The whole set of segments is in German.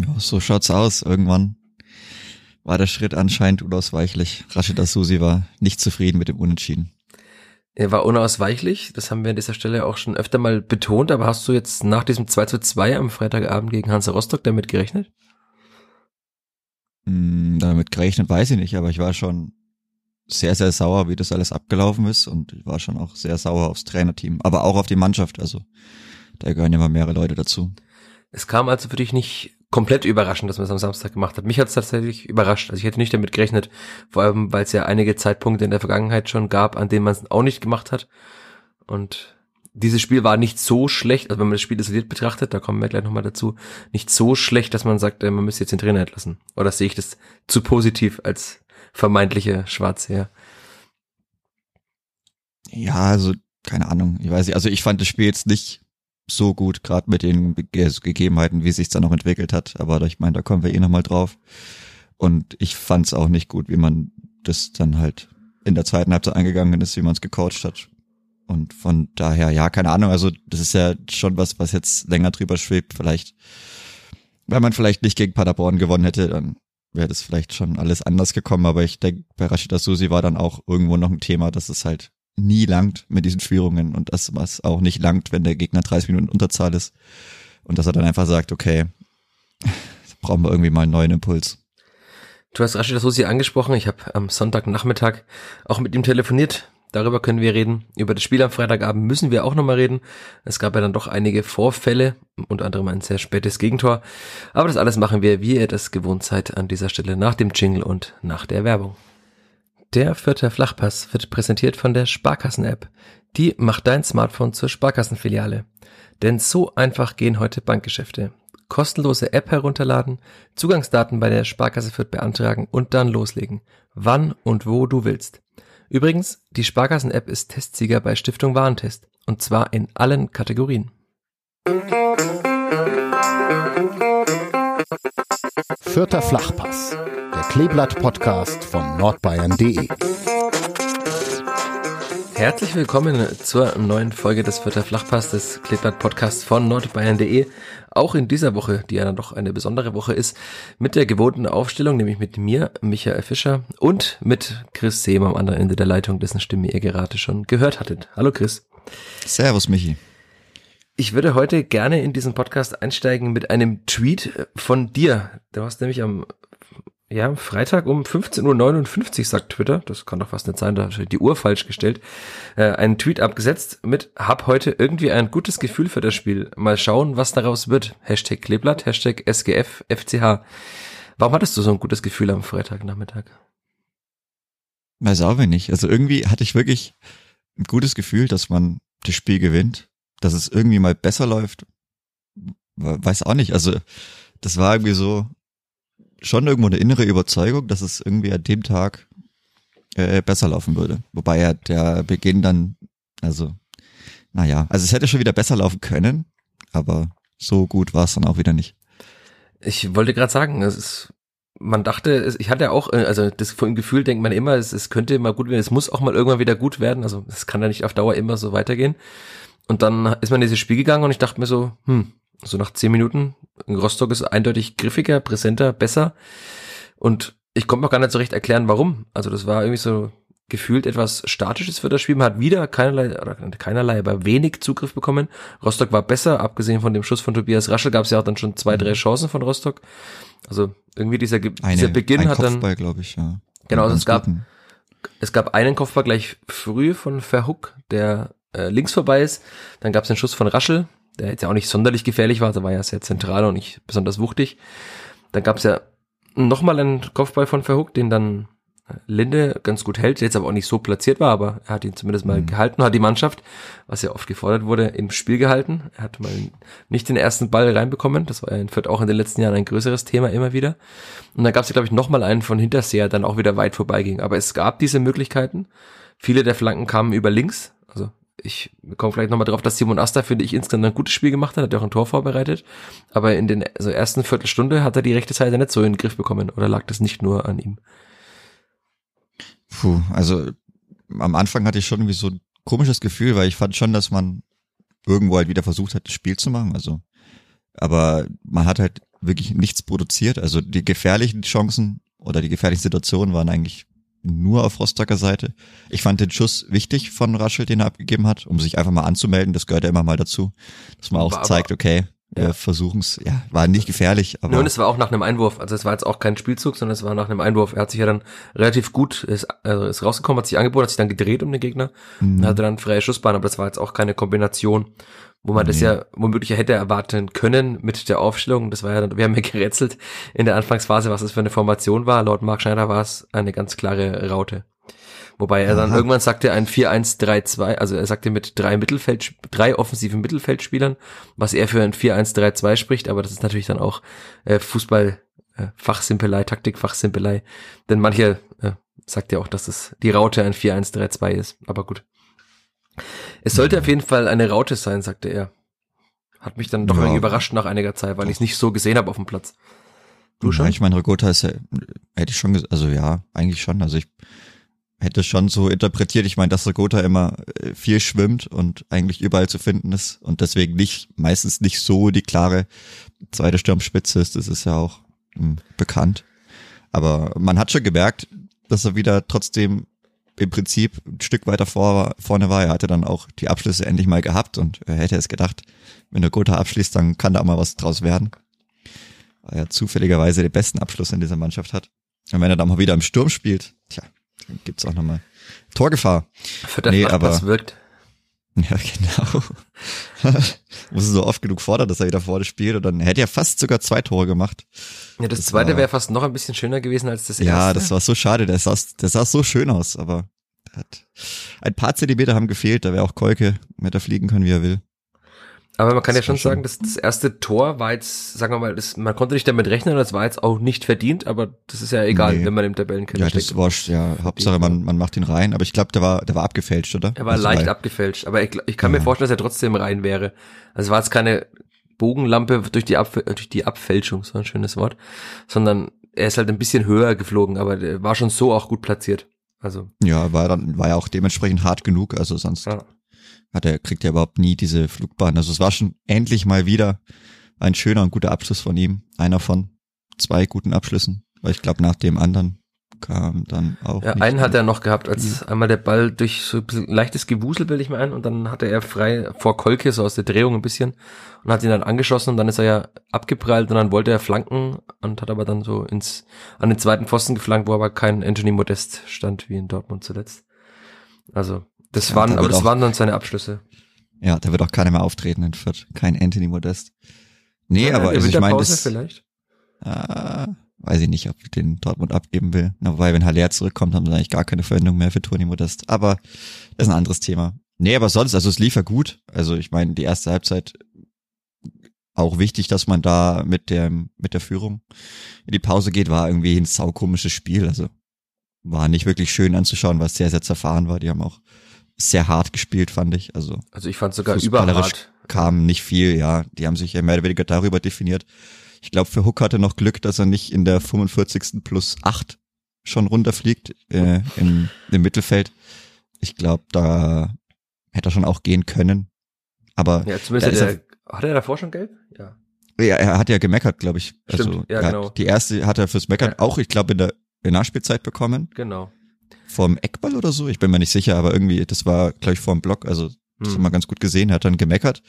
Ja, so schaut's aus. Irgendwann war der Schritt anscheinend unausweichlich. Rashida Susi war nicht zufrieden mit dem Unentschieden. Er war unausweichlich, das haben wir an dieser Stelle auch schon öfter mal betont, aber hast du jetzt nach diesem 2 zu 2 am Freitagabend gegen Hansa Rostock damit gerechnet? Hm, damit gerechnet weiß ich nicht, aber ich war schon sehr, sehr sauer, wie das alles abgelaufen ist und ich war schon auch sehr sauer aufs Trainerteam, aber auch auf die Mannschaft, also da gehören ja mal mehrere Leute dazu. Es kam also für dich nicht komplett überraschend, dass man es am Samstag gemacht hat. Mich hat es tatsächlich überrascht. Also ich hätte nicht damit gerechnet, vor allem weil es ja einige Zeitpunkte in der Vergangenheit schon gab, an denen man es auch nicht gemacht hat. Und dieses Spiel war nicht so schlecht, also wenn man das Spiel isoliert betrachtet, da kommen wir gleich nochmal dazu, nicht so schlecht, dass man sagt, äh, man müsste jetzt den Trainer entlassen. Oder sehe ich das zu positiv als vermeintliche Schwarze, ja? Ja, also keine Ahnung. Ich weiß nicht, also ich fand das Spiel jetzt nicht so gut, gerade mit den Gegebenheiten, wie sich dann noch entwickelt hat. Aber ich meine, da kommen wir eh nochmal drauf. Und ich fand es auch nicht gut, wie man das dann halt in der zweiten Halbzeit eingegangen ist, wie man es gecoacht hat. Und von daher, ja, keine Ahnung, also das ist ja schon was, was jetzt länger drüber schwebt. Vielleicht, wenn man vielleicht nicht gegen Paderborn gewonnen hätte, dann wäre das vielleicht schon alles anders gekommen. Aber ich denke, bei Rashida Susi war dann auch irgendwo noch ein Thema, dass es halt nie langt mit diesen Führungen und das, was auch nicht langt, wenn der Gegner 30 Minuten Unterzahl ist. Und dass er dann einfach sagt, okay, brauchen wir irgendwie mal einen neuen Impuls. Du hast Rashida Susi angesprochen. Ich habe am Sonntagnachmittag auch mit ihm telefoniert. Darüber können wir reden. Über das Spiel am Freitagabend müssen wir auch nochmal reden. Es gab ja dann doch einige Vorfälle, unter anderem ein sehr spätes Gegentor. Aber das alles machen wir, wie ihr das gewohnt seid, an dieser Stelle nach dem Jingle und nach der Werbung. Der vierte Flachpass wird präsentiert von der Sparkassen-App. Die macht dein Smartphone zur Sparkassenfiliale. Denn so einfach gehen heute Bankgeschäfte. Kostenlose App herunterladen, Zugangsdaten bei der Sparkasse Fürth beantragen und dann loslegen. Wann und wo du willst. Übrigens, die Sparkassen-App ist Testsieger bei Stiftung Warentest. Und zwar in allen Kategorien. Vierter Flachpass, der Kleeblatt-Podcast von nordbayern.de. Herzlich willkommen zur neuen Folge des Vierter Flachpass des Kleeblatt-Podcasts von nordbayern.de. Auch in dieser Woche, die ja dann doch eine besondere Woche ist, mit der gewohnten Aufstellung, nämlich mit mir, Michael Fischer, und mit Chris Sehm am anderen Ende der Leitung, dessen Stimme ihr gerade schon gehört hattet. Hallo Chris. Servus Michi. Ich würde heute gerne in diesen Podcast einsteigen mit einem Tweet von dir. Du hast nämlich am ja, Freitag um 15.59 Uhr, sagt Twitter, das kann doch fast nicht sein, da steht die Uhr falsch gestellt, äh, einen Tweet abgesetzt mit hab heute irgendwie ein gutes Gefühl für das Spiel. Mal schauen, was daraus wird. Hashtag Kleeblatt, Hashtag SGF, FCH. Warum hattest du so ein gutes Gefühl am Freitagnachmittag? Weiß auch nicht. Also irgendwie hatte ich wirklich ein gutes Gefühl, dass man das Spiel gewinnt dass es irgendwie mal besser läuft, weiß auch nicht. Also das war irgendwie so schon irgendwo eine innere Überzeugung, dass es irgendwie an dem Tag äh, besser laufen würde. Wobei ja der Beginn dann, also naja, also es hätte schon wieder besser laufen können, aber so gut war es dann auch wieder nicht. Ich wollte gerade sagen, es ist, man dachte, ich hatte auch, äh, also das von Gefühl denkt man immer, es, es könnte mal gut werden, es muss auch mal irgendwann wieder gut werden, also es kann ja nicht auf Dauer immer so weitergehen. Und dann ist man in dieses Spiel gegangen und ich dachte mir so, hm, so nach zehn Minuten, Rostock ist eindeutig griffiger, präsenter, besser. Und ich konnte mir gar nicht so recht erklären, warum. Also das war irgendwie so gefühlt etwas Statisches für das Spiel. Man hat wieder keinerlei, oder keinerlei, aber wenig Zugriff bekommen. Rostock war besser, abgesehen von dem Schuss von Tobias Raschel gab es ja auch dann schon zwei, drei mhm. Chancen von Rostock. Also irgendwie dieser, Eine, dieser Beginn ein hat Kopfball, dann. glaube ich, ja. Genau, also es gab, es gab einen Kopfball gleich früh von Verhook, der äh, links vorbei ist. Dann gab es den Schuss von Raschel, der jetzt ja auch nicht sonderlich gefährlich war, der war ja sehr zentral und nicht besonders wuchtig. Dann gab es ja nochmal einen Kopfball von Verhook, den dann Linde ganz gut hält, jetzt aber auch nicht so platziert war, aber er hat ihn zumindest mal mhm. gehalten, hat die Mannschaft, was ja oft gefordert wurde, im Spiel gehalten. Er hat mal nicht den ersten Ball reinbekommen, das war ja in Fürth auch in den letzten Jahren ein größeres Thema immer wieder. Und dann gab es ja, glaube ich, nochmal einen von Hinterseher, dann auch wieder weit vorbeiging. Aber es gab diese Möglichkeiten. Viele der Flanken kamen über links, also ich komme vielleicht nochmal drauf, dass Simon Asta, finde ich, insgesamt ein gutes Spiel gemacht hat, hat ja auch ein Tor vorbereitet. Aber in den also ersten Viertelstunde hat er die rechte Seite nicht so in den Griff bekommen. Oder lag das nicht nur an ihm? Puh, also am Anfang hatte ich schon irgendwie so ein komisches Gefühl, weil ich fand schon, dass man irgendwo halt wieder versucht hat, das Spiel zu machen. Also, aber man hat halt wirklich nichts produziert. Also die gefährlichen Chancen oder die gefährlichen Situationen waren eigentlich nur auf Rostocker Seite. Ich fand den Schuss wichtig von Raschel, den er abgegeben hat, um sich einfach mal anzumelden. Das gehört ja immer mal dazu, dass man auch aber, zeigt, okay, wir ja. versuchen es. Ja, war nicht gefährlich. Aber und es war auch nach einem Einwurf. Also es war jetzt auch kein Spielzug, sondern es war nach einem Einwurf. Er hat sich ja dann relativ gut, ist, also ist rausgekommen, hat sich angeboten, hat sich dann gedreht um den Gegner mhm. und hatte dann freie Schussbahn. Aber das war jetzt auch keine Kombination, wo man nee. das ja womöglich hätte erwarten können mit der Aufstellung. Das war ja dann, wir haben ja gerätselt in der Anfangsphase, was es für eine Formation war. Laut Mark Schneider war es eine ganz klare Raute. Wobei er dann Aha. irgendwann sagte ein 4-1-3-2, also er sagte mit drei Mittelfeld, drei offensiven Mittelfeldspielern, was er für ein 4-1-3-2 spricht, aber das ist natürlich dann auch äh, Fußball äh, Fachsimpelei, Taktikfachsimpelei, denn manche äh, sagt ja auch, dass es die Raute ein 4-1-3-2 ist, aber gut. Es sollte ja. auf jeden Fall eine Raute sein, sagte er. Hat mich dann doch ja. irgendwie überrascht nach einiger Zeit, weil ich es nicht so gesehen habe auf dem Platz. Du schon? Ja, ich meine, Regota ist ja, hätte ich schon, also ja, eigentlich schon. Also ich hätte schon so interpretiert, ich meine, dass Regota immer äh, viel schwimmt und eigentlich überall zu finden ist und deswegen nicht, meistens nicht so die klare zweite Sturmspitze ist, das ist ja auch mh, hm, bekannt. Aber man hat schon gemerkt, dass er wieder trotzdem im Prinzip ein Stück weiter vor, vorne war. Er hatte dann auch die Abschlüsse endlich mal gehabt und er hätte es gedacht, wenn der Gotha abschließt, dann kann da auch mal was draus werden. Weil er zufälligerweise den besten Abschluss in dieser Mannschaft hat. Und wenn er dann mal wieder im Sturm spielt, tja, gibt's auch nochmal Torgefahr. Für das nee, aber, das wirkt. Ja, genau. Muss so oft genug fordern, dass er wieder vorne spielt und dann hätte er fast sogar zwei Tore gemacht. Ja, das, das zweite wäre fast noch ein bisschen schöner gewesen als das erste. Ja, das war so schade. Der sah, der sah so schön aus, aber hat ein paar Zentimeter haben gefehlt. Da wäre auch Kolke mit da fliegen können, wie er will. Aber man kann das ja schon sagen, dass das erste Tor war jetzt, sagen wir mal, das, man konnte nicht damit rechnen, das war jetzt auch nicht verdient, aber das ist ja egal, nee. wenn man im Tabellenkeller ja, steckt. Ja, das war, ja, Hauptsache man, man macht ihn rein, aber ich glaube, der war, der war abgefälscht, oder? Er war also leicht abgefälscht, aber ich, ich kann ja. mir vorstellen, dass er trotzdem rein wäre. Also war jetzt keine Bogenlampe durch die, Ab, durch die Abfälschung, so ein schönes Wort, sondern er ist halt ein bisschen höher geflogen, aber der war schon so auch gut platziert. Also. Ja, war dann, war ja auch dementsprechend hart genug, also sonst. Ja hat er, kriegt er überhaupt nie diese Flugbahn. Also es war schon endlich mal wieder ein schöner und guter Abschluss von ihm. Einer von zwei guten Abschlüssen. Weil ich glaube, nach dem anderen kam dann auch. Ja, einen hat er noch gehabt, als einmal der Ball durch so ein bisschen leichtes Gewusel, bilde ich mir ein, und dann hatte er frei vor Kolke, so aus der Drehung ein bisschen, und hat ihn dann angeschossen und dann ist er ja abgeprallt und dann wollte er flanken und hat aber dann so ins, an den zweiten Pfosten geflankt, wo aber kein Anthony Modest stand, wie in Dortmund zuletzt. Also, das ja, waren, da aber das auch, waren dann seine Abschlüsse. Ja, da wird auch keiner mehr auftreten in Fürth. Kein Anthony Modest. Nee, ja, aber also ich meine, das, vielleicht? Äh, weiß ich nicht, ob ich den Dortmund abgeben will. Na, wobei, wenn Haller zurückkommt, haben sie eigentlich gar keine Verwendung mehr für Toni Modest. Aber das ist ein anderes Thema. Nee, aber sonst, also es lief ja gut. Also ich meine, die erste Halbzeit auch wichtig, dass man da mit der, mit der Führung in die Pause geht, war irgendwie ein saukomisches Spiel. Also war nicht wirklich schön anzuschauen, was sehr, sehr zerfahren war. Die haben auch sehr hart gespielt, fand ich. Also, also ich fand sogar überhart. Kam nicht viel, ja. Die haben sich ja mehr oder weniger darüber definiert. Ich glaube, für Hook hatte noch Glück, dass er nicht in der 45. plus 8 schon runterfliegt äh, im, im Mittelfeld. Ich glaube, da hätte er schon auch gehen können. Aber ja, zumindest hat er, hat er davor schon gelb? Ja. Ja, er hat ja gemeckert, glaube ich. Stimmt, also, ja, genau. Die erste hat er fürs Meckern ja. auch, ich glaube, in der, in der Nachspielzeit bekommen. Genau vorm Eckball oder so. Ich bin mir nicht sicher, aber irgendwie, das war, glaube ich, vorm Block. Also, das hm. haben wir ganz gut gesehen. Hat dann gemeckert.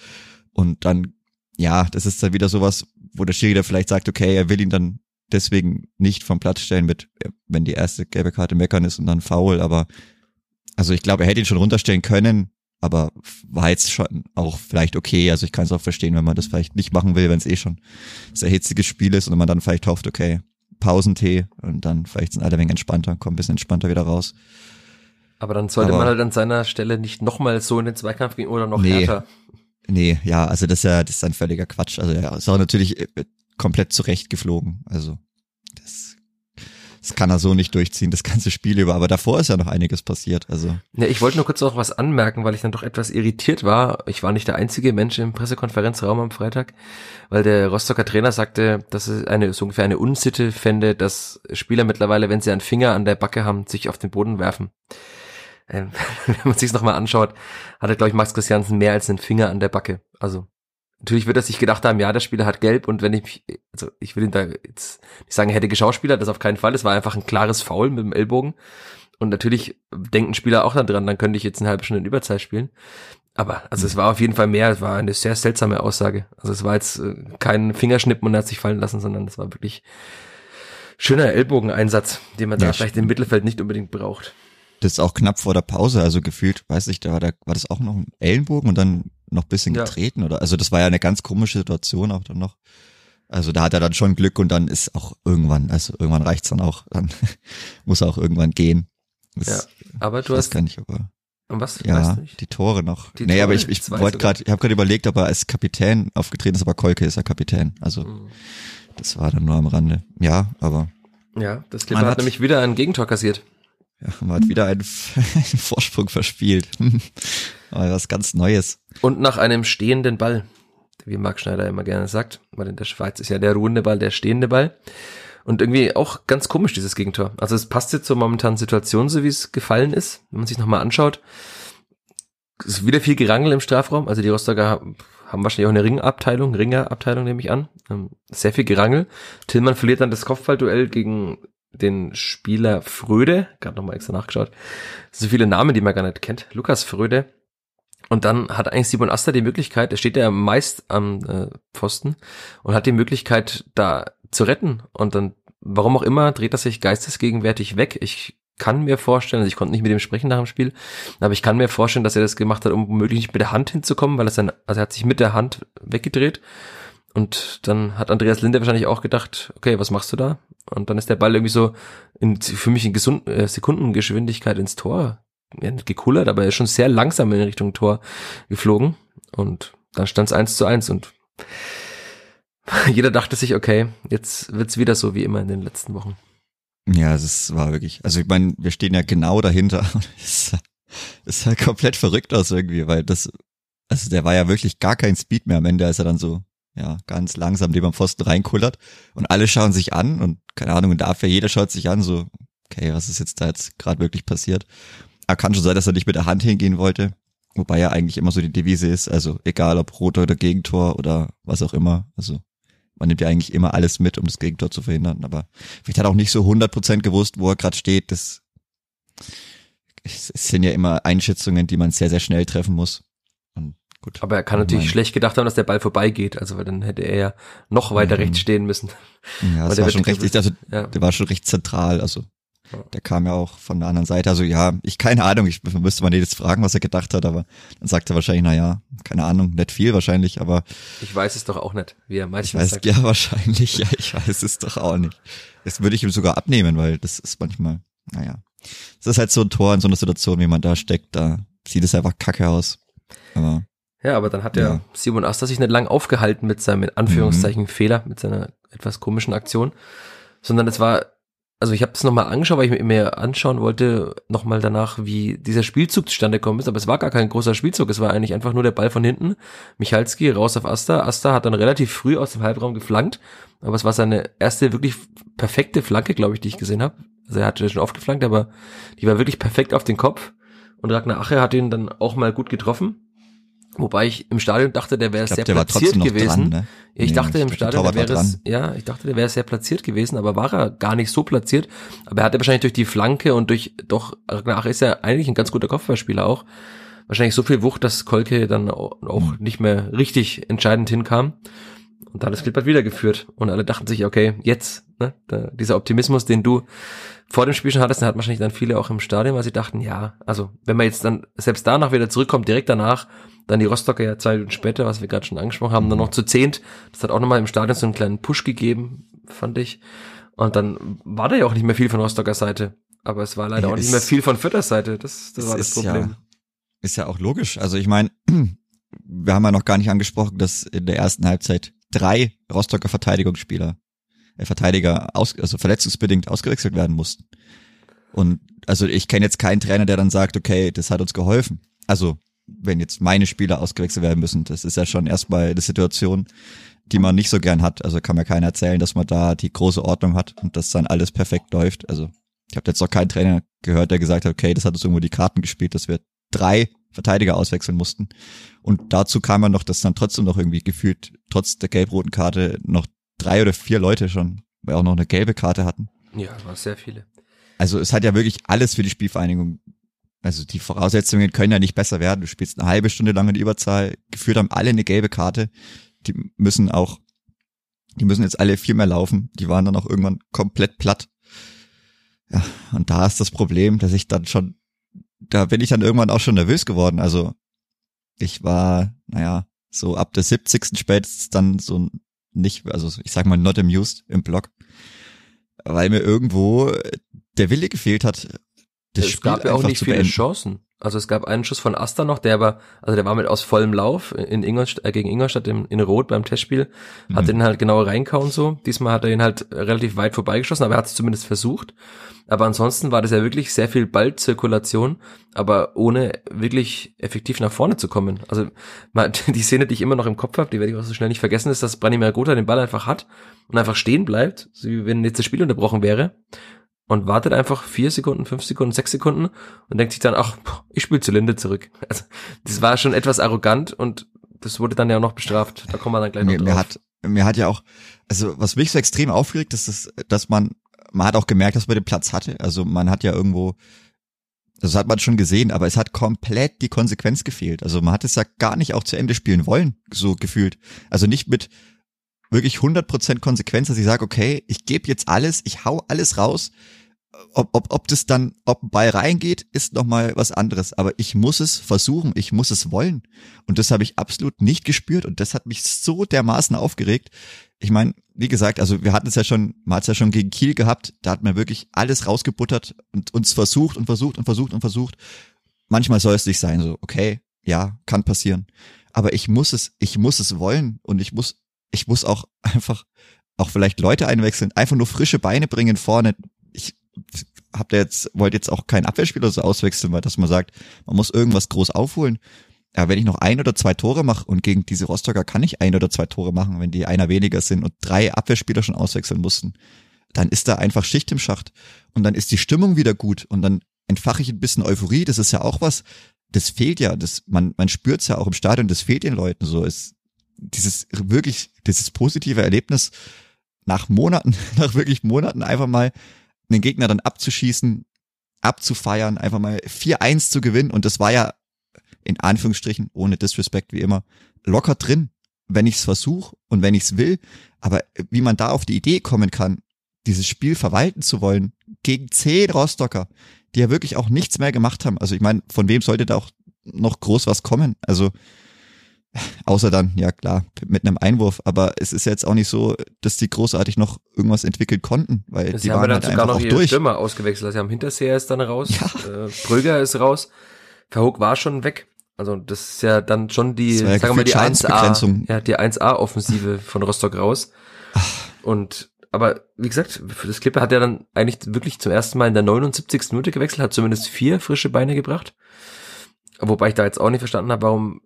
Und dann, ja, das ist dann wieder sowas, wo der Schiri vielleicht sagt, okay, er will ihn dann deswegen nicht vom Platz stellen mit, wenn die erste gelbe Karte meckern ist und dann faul. Aber, also ich glaube, er hätte ihn schon runterstellen können, aber war jetzt schon auch vielleicht okay. Also ich kann es auch verstehen, wenn man das vielleicht nicht machen will, wenn es eh schon ein sehr hitziges Spiel ist und man dann vielleicht hofft, okay, Pausentee und dann vielleicht sind alle ein wenig entspannter, kommen ein bisschen entspannter wieder raus. Aber dann sollte Aber- man halt an seiner Stelle nicht nochmal so in den Zweikampf gehen oder noch Nee. härter. Nee, ja, also das ist ja, das ist ein völliger Quatsch. Also ja, ist auch natürlich äh, komplett zurecht geflogen. Also das kann er so nicht durchziehen, das ganze Spiel über. Aber davor ist ja noch einiges passiert. Also Ja, ich wollte nur kurz noch was anmerken, weil ich dann doch etwas irritiert war. Ich war nicht der einzige Mensch im Pressekonferenzraum am Freitag, weil der Rostocker Trainer sagte, dass es eine so ungefähr eine Unsitte fände, dass Spieler mittlerweile, wenn sie einen Finger an der Backe haben, sich auf den Boden werfen. Ähm, wenn man sich's noch mal anschaut, hatte, glaube ich, Max Christiansen mehr als einen Finger an der Backe. Also natürlich wird er sich gedacht haben, ja, der Spieler hat gelb und wenn ich mich, also ich will ihn da jetzt nicht sagen, er hätte geschauspielert, das auf keinen Fall. Es war einfach ein klares Foul mit dem Ellbogen. Und natürlich denken Spieler auch daran, dann könnte ich jetzt eine halbe Stunde in Überzeit spielen. Aber, also es war auf jeden Fall mehr, es war eine sehr seltsame Aussage. Also es war jetzt äh, kein Fingerschnippen und er hat sich fallen lassen, sondern es war wirklich schöner Ellbogeneinsatz, den man da Ja, vielleicht im Mittelfeld nicht unbedingt braucht. das ist auch knapp vor der Pause, also gefühlt, weiß ich, da war, da war das auch noch ein Ellenbogen und dann noch ein bisschen Ja. getreten oder, also das war ja eine ganz komische Situation auch dann noch. Also da hat er dann schon Glück und dann ist auch irgendwann, also irgendwann reicht's dann auch, dann muss er auch irgendwann gehen. Das, Ja, Aber du hast, gar nicht, ob er und was? Ja, die Tore noch. Die nee, Tore, aber ich, ich wollte gerade, ich habe gerade überlegt, ob er als Kapitän aufgetreten ist, aber Kolke ist ja Kapitän. Also Mhm. das war dann nur am Rande. Ja, aber Ja, das Clipper hat hat- nämlich wieder ein Gegentor kassiert. Ja, man hat wieder einen, einen Vorsprung verspielt. aber was ganz Neues. Und nach einem stehenden Ball, wie Marc Schneider immer gerne sagt, weil in der Schweiz ist ja der ruhende Ball der stehende Ball. Und irgendwie auch ganz komisch, dieses Gegentor. Also es passt jetzt zur momentanen Situation, so wie es gefallen ist. Wenn man sich nochmal anschaut, es ist wieder viel Gerangel im Strafraum. Also die Rostocker haben wahrscheinlich auch eine Ringabteilung, Ringerabteilung nehme ich an. Ähm, Sehr viel Gerangel. Tillmann verliert dann das Kopfballduell gegen den Spieler Fröde. Gerade nochmal extra nachgeschaut. So viele Namen, die man gar nicht kennt. Lukas Fröde. Und dann hat eigentlich Simon Aster die Möglichkeit, er steht ja meist am äh, Pfosten und hat die Möglichkeit, da zu retten. Und dann, warum auch immer, dreht er sich geistesgegenwärtig weg. Ich kann mir vorstellen, also ich konnte nicht mit ihm sprechen nach dem Spiel, aber ich kann mir vorstellen, dass er das gemacht hat, um womöglich nicht mit der Hand hinzukommen, weil er sein, also er hat sich mit der Hand weggedreht. Und dann hat Andreas Linde wahrscheinlich auch gedacht, okay, was machst du da? Und dann ist der Ball irgendwie so in, für mich in gesund, äh, Sekundengeschwindigkeit ins Tor ja, nicht gekullert, aber er ist schon sehr langsam in Richtung Tor geflogen. Und dann stand es eins zu eins und jeder dachte sich, okay, jetzt wird's wieder so wie immer in den letzten Wochen. Ja, es war wirklich, also ich meine, wir stehen ja genau dahinter. Es halt komplett verrückt aus irgendwie, weil das, also der war ja wirklich gar kein Speed mehr am Ende, als er dann so, ja, ganz langsam neben am Pfosten reinkullert und alle schauen sich an und keine Ahnung, und dafür jeder schaut sich an, so, okay, was ist jetzt da jetzt gerade wirklich passiert? Er kann schon sein, dass er nicht mit der Hand hingehen wollte, wobei ja eigentlich immer so die Devise ist, also egal ob Rot oder Gegentor oder was auch immer, also man nimmt ja eigentlich immer alles mit, um das Gegentor zu verhindern, aber vielleicht hat er auch nicht so 100% gewusst, wo er gerade steht, das es sind ja immer Einschätzungen, die man sehr, sehr schnell treffen muss. Gut. Aber er kann natürlich Nein. schlecht gedacht haben, dass der Ball vorbeigeht. Also weil dann hätte er ja noch weiter Mhm. rechts stehen müssen. Ja, das der war schon recht, gedribbelt. also Ja. der war schon recht zentral, also Ja. der kam ja auch von der anderen Seite. Also ja, ich keine Ahnung, ich müsste man jetzt fragen, was er gedacht hat, aber dann sagt er wahrscheinlich, na ja, keine Ahnung, nicht viel wahrscheinlich, aber Ich weiß es doch auch nicht, wie er ich meistens weiß, sagt. ja, wahrscheinlich, ja, ich weiß es doch auch nicht. Das würde ich ihm sogar abnehmen, weil das ist manchmal, naja. Das ist halt so ein Tor in so einer Situation, wie man da steckt, da sieht es einfach kacke aus. Aber Ja, aber dann hat der Ja. Simon Aster sich nicht lang aufgehalten mit seinem in Anführungszeichen Fehler, mit seiner etwas komischen Aktion, sondern es war, also ich habe es nochmal angeschaut, weil ich mir- mir anschauen wollte, nochmal danach, wie dieser Spielzug zustande gekommen ist, aber es war gar kein großer Spielzug, es war eigentlich einfach nur der Ball von hinten, Michalski raus auf Asta, Asta hat dann relativ früh aus dem Halbraum geflankt, aber es war seine erste wirklich perfekte Flanke, glaube ich, die ich gesehen habe. Also er hatte schon oft geflankt, aber die war wirklich perfekt auf den Kopf und Ragnar Ache hat ihn dann auch mal gut getroffen. Wobei ich im Stadion dachte, der wäre sehr platziert gewesen. dran, ne? Ich Nee, dachte im Stadion, der wäre es, ja, ich dachte, der wäre sehr platziert gewesen, aber war er gar nicht so platziert. Aber er hatte wahrscheinlich durch die Flanke und durch, doch, Ache ist ja eigentlich ein ganz guter Kopfballspieler auch. Wahrscheinlich so viel Wucht, dass Kolke dann auch, auch Mhm. nicht mehr richtig entscheidend hinkam. Und dann hat das Klippert wieder geführt. Und alle dachten sich, okay, jetzt, ne, da, dieser Optimismus, den du vor dem Spiel schon hattest, den hat wahrscheinlich dann viele auch im Stadion, weil sie dachten, ja, also wenn man jetzt dann selbst danach wieder zurückkommt, direkt danach, dann die Rostocker ja zwei Minuten später, was wir gerade schon angesprochen haben, dann noch zu zehnt. Das hat auch nochmal im Stadion so einen kleinen Push gegeben, fand ich. Und dann war da ja auch nicht mehr viel von Rostocker Seite. Aber es war leider ja, auch nicht mehr viel von Vierter Seite. Das, das war das Problem. Ja, ist ja auch logisch. Also ich meine, wir haben ja noch gar nicht angesprochen, dass in der ersten Halbzeit drei Rostocker Verteidigungsspieler, äh, Verteidiger aus, also verletzungsbedingt ausgewechselt werden mussten. Und also ich kenne jetzt keinen Trainer, der dann sagt, okay, das hat uns geholfen. Also wenn jetzt meine Spieler ausgewechselt werden müssen, das ist ja schon erstmal eine Situation, die man nicht so gern hat. Also kann mir keiner erzählen, dass man da die große Ordnung hat und dass dann alles perfekt läuft. Also ich habe jetzt noch keinen Trainer gehört, der gesagt hat, okay, das hat uns irgendwo die Karten gespielt, dass wir drei Verteidiger auswechseln mussten. Und dazu kam man noch, dass dann trotzdem noch irgendwie gefühlt, trotz der gelb-roten Karte, noch drei oder vier Leute schon, weil auch noch eine gelbe Karte hatten. Ja, war sehr viele. Also es hat ja wirklich alles für die Spielvereinigung. Also die Voraussetzungen können ja nicht besser werden. Du spielst eine halbe Stunde lang in die Überzahl, geführt haben alle eine gelbe Karte die müssen auch, die müssen jetzt alle viel mehr laufen. Die waren dann auch irgendwann komplett platt. Ja, und da ist das Problem, dass ich dann schon, da bin ich dann irgendwann auch schon nervös geworden. Also ich war, naja, so ab der 70. spätestens dann so nicht, also ich sag mal not amused im Blog, weil mir irgendwo der Wille gefehlt hat. Das es Spiel gab ja auch nicht viele beenden. Chancen. Also es gab einen Schuss von Asta noch, der aber, also der war mit aus vollem Lauf in Ingolstadt, äh, gegen Ingolstadt in, in Rot beim Testspiel, hat mhm. den halt genau reinkauen so. Diesmal hat er ihn halt relativ weit vorbeigeschossen, aber er hat es zumindest versucht. Aber ansonsten war das ja wirklich sehr viel Ballzirkulation, aber ohne wirklich effektiv nach vorne zu kommen. Also mal, die Szene, die ich immer noch im Kopf habe, die werde ich auch so schnell nicht vergessen, ist, dass Branimir Gotha den Ball einfach hat und einfach stehen bleibt, so wie wenn jetzt das Spiel unterbrochen wäre und wartet einfach vier Sekunden, fünf Sekunden, sechs Sekunden und denkt sich dann, ach, ich spiele Zylinder zurück. Also das war schon etwas arrogant und das wurde dann ja auch noch bestraft. Da kommen wir dann gleich noch mir, drauf. Mir hat, mir hat ja auch, also was mich so extrem aufgeregt, ist, dass, dass man, man hat auch gemerkt, dass man den Platz hatte. Also man hat ja irgendwo, das hat man schon gesehen, aber es hat komplett die Konsequenz gefehlt. Also man hat es ja gar nicht auch zu Ende spielen wollen, so gefühlt. Also nicht mit wirklich 100% Konsequenz, dass ich sage, okay, ich gebe jetzt alles, ich hau alles raus, ob, ob, ob das dann, ob ein Ball reingeht, ist nochmal was anderes. Aber ich muss es versuchen, ich muss es wollen. Und das habe ich absolut nicht gespürt und das hat mich so dermaßen aufgeregt. Ich meine, wie gesagt, also wir hatten es ja schon, man hat es ja schon gegen Kiel gehabt, da hat man wirklich alles rausgebuttert und uns versucht und versucht und versucht und versucht. Manchmal soll es nicht sein, so, okay, ja, kann passieren. Aber ich muss es, ich muss es wollen und ich muss, ich muss auch einfach auch vielleicht Leute einwechseln, einfach nur frische Beine bringen vorne. Habt ihr jetzt, wollt jetzt auch keinen Abwehrspieler so auswechseln, weil dass man sagt, man muss irgendwas groß aufholen. Ja, wenn ich noch ein oder zwei Tore mache und gegen diese Rostocker kann ich ein oder zwei Tore machen, wenn die einer weniger sind und drei Abwehrspieler schon auswechseln mussten, dann ist da einfach Schicht im Schacht und dann ist die Stimmung wieder gut und dann entfache ich ein bisschen Euphorie. Das ist ja auch was, das fehlt ja, das, man, man spürt es ja auch im Stadion, das fehlt den Leuten so. Es, dieses wirklich, dieses positive Erlebnis nach Monaten, nach wirklich Monaten einfach mal den Gegner dann abzuschießen, abzufeiern, einfach mal 4-1 zu gewinnen. Und das war ja in Anführungsstrichen, ohne Disrespect wie immer, locker drin, wenn ich es versuche und wenn ich es will. Aber wie man da auf die Idee kommen kann, dieses Spiel verwalten zu wollen, gegen zehn Rostocker, die ja wirklich auch nichts mehr gemacht haben. Also ich meine, von wem sollte da auch noch groß was kommen? Also Außer dann, ja klar, mit einem Einwurf. Aber es ist jetzt auch nicht so, dass die großartig noch irgendwas entwickeln konnten, weil das die waren dann halt sogar noch ihre durch. Stürmer ausgewechselt. Also haben Hinterseher ist dann raus, ja. äh, Bröger ist raus, Verhoek war schon weg. Also das ist ja dann schon die, ja sagen wir mal, die 1A, ja, die 1A-Offensive von Rostock raus. Ach. Und aber wie gesagt, für das Klippe hat er dann eigentlich wirklich zum ersten Mal in der 79. Minute gewechselt, hat zumindest vier frische Beine gebracht. Wobei ich da jetzt auch nicht verstanden habe, warum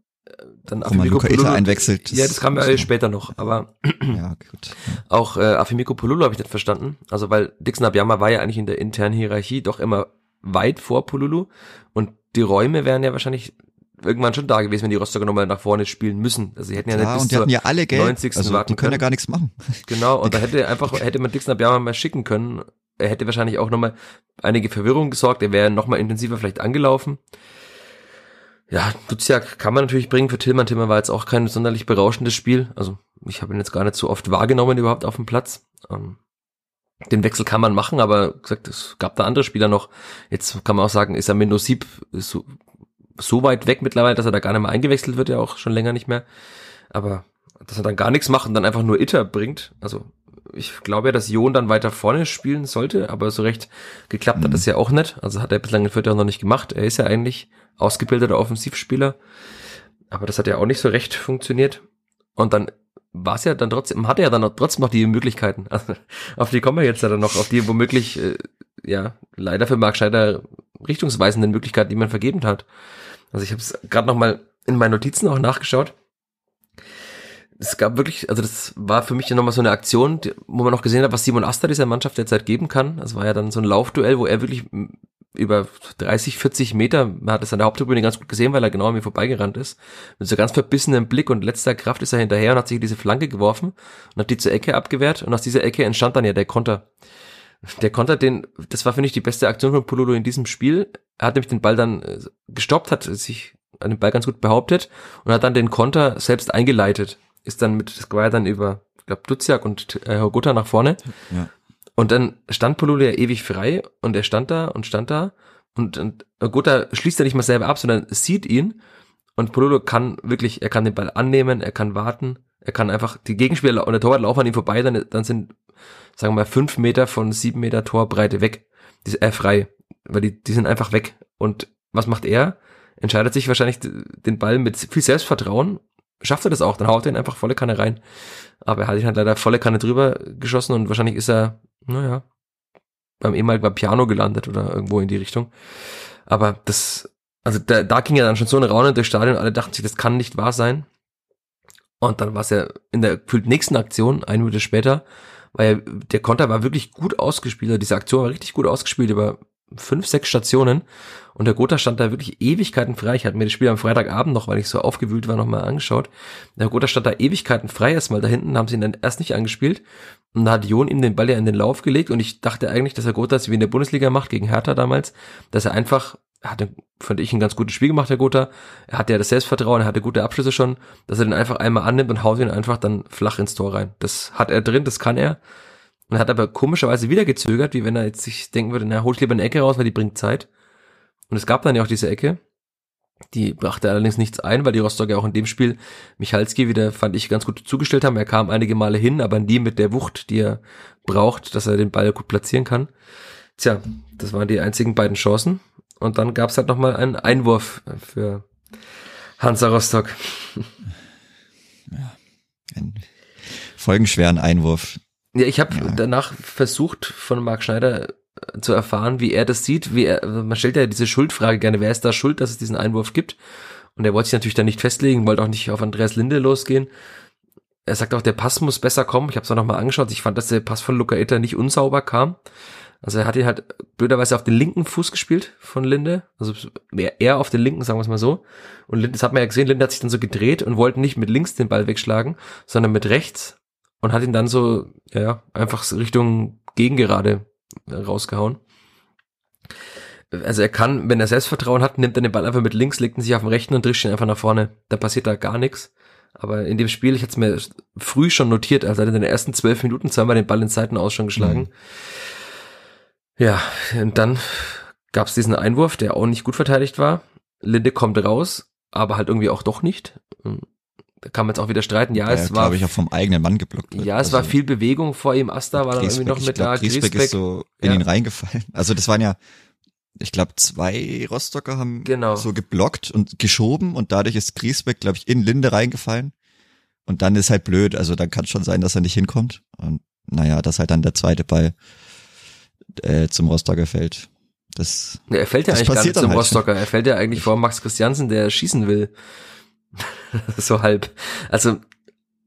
dann Afimiko Polulu einwechselt. Ja, das kam ja später noch, aber ja, gut. auch äh, Afimiko Polulu habe ich nicht verstanden. Also weil Dixon Abiyama war ja eigentlich in der internen Hierarchie doch immer weit vor Polulu und die Räume wären ja wahrscheinlich irgendwann schon da gewesen, wenn die Rostocker nochmal nach vorne spielen müssen. Also sie hätten ja, ja nicht bis und die hatten ja alle Geld. 90. Also, warten die können, können ja gar nichts machen. Genau, und da hätte einfach, hätte man Dixon Abiyama mal schicken können. Er hätte wahrscheinlich auch nochmal einige Verwirrung gesorgt, er wäre nochmal intensiver vielleicht angelaufen. Ja, Duziak kann man natürlich bringen für Tillmann. Tillmann war jetzt auch kein sonderlich berauschendes Spiel. Also ich habe ihn jetzt gar nicht so oft wahrgenommen überhaupt auf dem Platz. Ähm, den Wechsel kann man machen, aber gesagt, es gab da andere Spieler noch. Jetzt kann man auch sagen, ist er Mendosip so, so weit weg mittlerweile, dass er da gar nicht mehr eingewechselt wird, ja auch schon länger nicht mehr. Aber dass er dann gar nichts macht und dann einfach nur Itter bringt, also Ich glaube ja, dass Jon dann weiter vorne spielen sollte, aber so recht geklappt mhm. hat das ja auch nicht. Also hat er bislang in Fürth auch noch nicht gemacht. Er ist ja eigentlich ausgebildeter Offensivspieler. Aber das hat ja auch nicht so recht funktioniert. Und dann war es ja dann trotzdem, hatte ja dann trotzdem noch die Möglichkeiten. Also, auf die kommen wir jetzt ja dann noch, auf die womöglich, äh, ja, leider für Mark Scheider richtungsweisenden Möglichkeiten, die man vergeben hat. Also ich habe es gerade noch mal in meinen Notizen auch nachgeschaut. Es gab wirklich, also das war für mich ja nochmal so eine Aktion, wo man noch gesehen hat, was Simon Asta dieser Mannschaft derzeit geben kann. Das war ja dann so ein Laufduell, wo er wirklich über 30, 40 Meter, man hat es an der Haupttribüne ganz gut gesehen, weil er genau an mir vorbeigerannt ist, mit so ganz verbissenem Blick und letzter Kraft ist er hinterher und hat sich diese Flanke geworfen und hat die zur Ecke abgewehrt und aus dieser Ecke entstand dann ja der Konter. Der Konter, den, das war, finde ich, die beste Aktion von Pololo in diesem Spiel. Er hat nämlich den Ball dann äh, gestoppt, hat sich an den Ball ganz gut behauptet und hat dann den Konter selbst eingeleitet. Ist dann mit, ja dann über, ich glaube, Duziak und äh, Hogutta nach vorne. Ja. Und dann stand Pololo ja ewig frei und er stand da und stand da und, und Gotha schließt ja nicht mal selber ab, sondern sieht ihn und Pololo kann wirklich, er kann den Ball annehmen, er kann warten, er kann einfach die Gegenspieler und der Torwart laufen an ihm vorbei, dann, dann sind, sagen wir mal, fünf Meter von sieben Meter Torbreite weg. Die ist er frei, weil die, die sind einfach weg. Und was macht er? Entscheidet sich wahrscheinlich den Ball mit viel Selbstvertrauen schafft er das auch, dann haut er ihn einfach volle Kanne rein. Aber er hat ihn halt leider volle Kanne drüber geschossen und wahrscheinlich ist er naja, beim ehemaligen Piano gelandet oder irgendwo in die Richtung. Aber das, also da, da ging ja dann schon so eine Raune durch Stadion, alle dachten sich, das kann nicht wahr sein. Und dann war es ja in der nächsten Aktion, eine Minute später, weil der Konter war wirklich gut ausgespielt, also diese Aktion war richtig gut ausgespielt über fünf, sechs Stationen und der Gotha stand da wirklich Ewigkeiten frei. Ich hatte mir das Spiel am Freitagabend noch, weil ich so aufgewühlt war, nochmal angeschaut. Der Gotha stand da Ewigkeiten frei erstmal da hinten, haben sie ihn dann erst nicht angespielt und da hat Jon ihm den Ball ja in den Lauf gelegt und ich dachte eigentlich, dass er Gotha es wie in der Bundesliga macht, gegen Hertha damals, dass er einfach er hatte, fand ich, ein ganz gutes Spiel gemacht, der Gotha. Er hatte ja das Selbstvertrauen, er hatte gute Abschlüsse schon, dass er den einfach einmal annimmt und haut ihn einfach dann flach ins Tor rein. Das hat er drin, das kann er. Und hat aber komischerweise wieder gezögert, wie wenn er jetzt sich denken würde, na, hol ich lieber eine Ecke raus, weil die bringt Zeit. Und es gab dann ja auch diese Ecke. Die brachte allerdings nichts ein, weil die Rostocker auch in dem Spiel Michalski wieder, fand ich, ganz gut zugestellt haben. Er kam einige Male hin, aber nie mit der Wucht, die er braucht, dass er den Ball gut platzieren kann. Tja, das waren die einzigen beiden Chancen. Und dann gab es halt nochmal einen Einwurf für Hansa Rostock. Ja, einen folgenschweren Einwurf. Ja, ich habe ja. danach versucht, von Marc Schneider äh, zu erfahren, wie er das sieht. Wie er, also man stellt ja diese Schuldfrage gerne, wer ist da schuld, dass es diesen Einwurf gibt? Und er wollte sich natürlich da nicht festlegen, wollte auch nicht auf Andreas Linde losgehen. Er sagt auch, der Pass muss besser kommen. Ich habe es auch nochmal angeschaut. Ich fand, dass der Pass von Luca Itter nicht unsauber kam. Also er hat ihn halt blöderweise auf den linken Fuß gespielt von Linde. Also eher auf den linken, sagen wir es mal so. Und Linde, das hat man ja gesehen, Linde hat sich dann so gedreht und wollte nicht mit links den Ball wegschlagen, sondern mit rechts und hat ihn dann so, ja, einfach Richtung Gegengerade rausgehauen. Also er kann, wenn er Selbstvertrauen hat, nimmt er den Ball einfach mit links, legt ihn sich auf den rechten und drischt ihn einfach nach vorne. Da passiert da gar nichts. Aber in dem Spiel, ich hatte es mir früh schon notiert, also er hat in den ersten zwölf Minuten zweimal den Ball in Seiten aus schon geschlagen. Mhm. Ja, und dann gab es diesen Einwurf, der auch nicht gut verteidigt war. Linde kommt raus, aber halt irgendwie auch doch nicht da kann man jetzt auch wieder streiten. Ja, es war, glaube ich, auch vom eigenen Mann geblockt. Wird. Ja, es also, war viel Bewegung vor ihm. Asta war dann irgendwie noch mit glaub, da. Griesbeck, Griesbeck ist so in ja. ihn reingefallen. Also das waren ja, ich glaube, zwei Rostocker haben genau. so geblockt und geschoben und dadurch ist Griesbeck, glaube ich, in Linde reingefallen. Und dann ist halt blöd. Also dann kann schon sein, dass er nicht hinkommt. Und naja, dass halt dann der zweite Ball äh, zum Rostocker fällt. Das, ja, er fällt ja eigentlich gar nicht zum halt. Rostocker. Er fällt ja eigentlich vor Max Christiansen, der schießen will. so halb. Also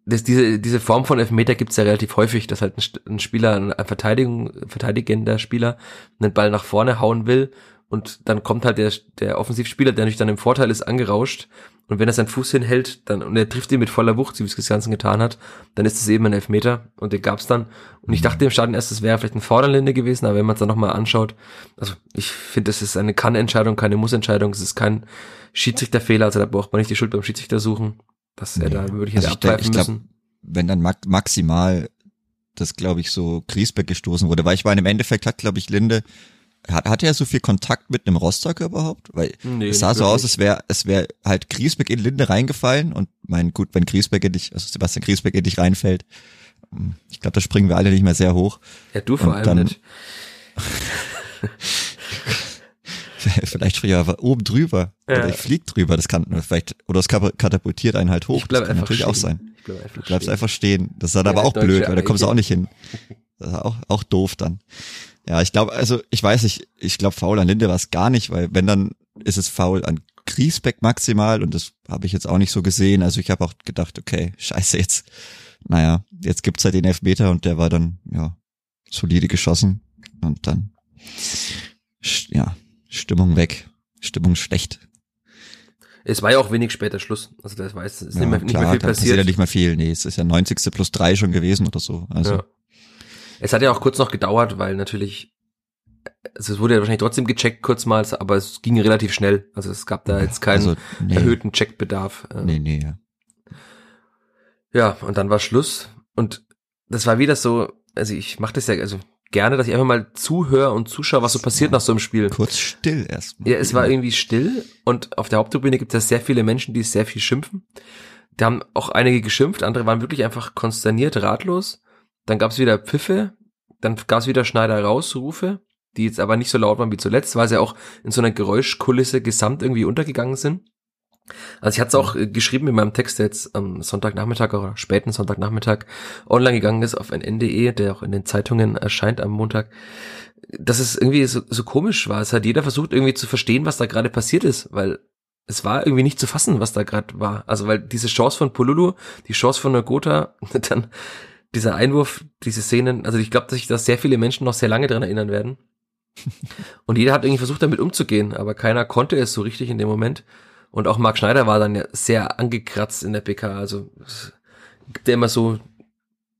das, diese, diese Form von Elfmeter gibt's ja relativ häufig, dass halt ein, ein Spieler, ein Verteidigung, verteidigender Spieler einen Ball nach vorne hauen will und dann kommt halt der, der Offensivspieler, der natürlich dann im Vorteil ist, angerauscht. Und wenn er seinen Fuß hinhält dann und er trifft ihn mit voller Wucht, so wie es Christiansen getan hat, dann ist es eben ein Elfmeter und den gab's dann. Und ich dachte im Stadion erst, es wäre vielleicht ein Vorderlinde gewesen, aber wenn man es dann nochmal anschaut, also ich finde, das ist eine Kann-Entscheidung, keine Muss-Entscheidung, es ist kein Schiedsrichterfehler, also da braucht man nicht die Schuld beim Schiedsrichter suchen, dass er da wirklich hätte also abpfeifen glaub, müssen. Wenn dann maximal das, glaube ich, so Griesbeck gestoßen wurde, weil ich meine, im Endeffekt hat, glaube ich, Linde hat, hat er so viel Kontakt mit einem Rostocker überhaupt? Weil nee, es sah so aus, es wäre es wäre halt Griesbeck in Linde reingefallen und mein gut, wenn Griesbeck in dich, also Sebastian Griesbeck in dich reinfällt ich glaube, da springen wir alle nicht mehr sehr hoch. Ja, du vor Und allem dann- nicht. vielleicht springe ich einfach oben drüber. Ja. Oder ich flieg drüber. Das kann vielleicht, oder es katapultiert einen halt hoch. Ich bleib das kann natürlich auch stehen. sein. Ich bleib einfach Du bleibst stehen. einfach stehen. Das ist dann Ja, aber auch blöd, weil da kommst du auch nicht hin. Das ist auch, auch doof dann. Ja, ich glaube, also ich weiß nicht, ich glaube, faul an Linde war es gar nicht, weil wenn dann ist es faul an Griesbeck maximal und das habe ich jetzt auch nicht so gesehen. Also ich habe auch gedacht, okay, scheiße jetzt. Naja, jetzt gibt's halt den Elfmeter und der war dann, ja, solide geschossen und dann, ja, Stimmung weg, Stimmung schlecht. Es war ja auch wenig später Schluss. Also das weiß, es ist Ja, nicht mehr, nicht klar, mehr viel passiert passiert. ja nicht mehr viel. Nee, es ist ja 90. plus drei schon gewesen oder so. Also, Ja. Es hat ja auch kurz noch gedauert, weil natürlich, also es wurde ja wahrscheinlich trotzdem gecheckt kurzmals, aber es ging relativ schnell. Also es gab da jetzt keinen also, nee, erhöhten Checkbedarf. Äh, Nee, nee, ja. Ja, und dann war Schluss. Und das war wieder so, also ich mache das ja also gerne, dass ich einfach mal zuhöre und zuschaue, was so passiert nach so einem Spiel. Kurz still erstmal. Ja, es war irgendwie still und auf der Haupttribüne gibt es ja sehr viele Menschen, die sehr viel schimpfen. Da haben auch einige geschimpft, andere waren wirklich einfach konsterniert, ratlos. Dann gab es wieder Pfiffe, dann gab es wieder Schneider-Raus-Rufe, die jetzt aber nicht so laut waren wie zuletzt, weil sie auch in so einer Geräuschkulisse gesamt irgendwie untergegangen sind. Also ich hatte es auch äh, geschrieben in meinem Text, der jetzt am Sonntagnachmittag oder späten Sonntagnachmittag online gegangen ist auf n.de, der auch in den Zeitungen erscheint am Montag, dass es irgendwie so, so komisch war. Es hat jeder versucht irgendwie zu verstehen, was da gerade passiert ist, weil es war irgendwie nicht zu fassen, was da gerade war. Also weil diese Chance von Polulu, die Chance von Nagota, dann dieser Einwurf, diese Szenen, also ich glaube, dass sich da sehr viele Menschen noch sehr lange dran erinnern werden. Und jeder hat irgendwie versucht, damit umzugehen, aber keiner konnte es so richtig in dem Moment. Und auch Marc Schneider war dann ja sehr angekratzt in der PK. Also gibt ja immer so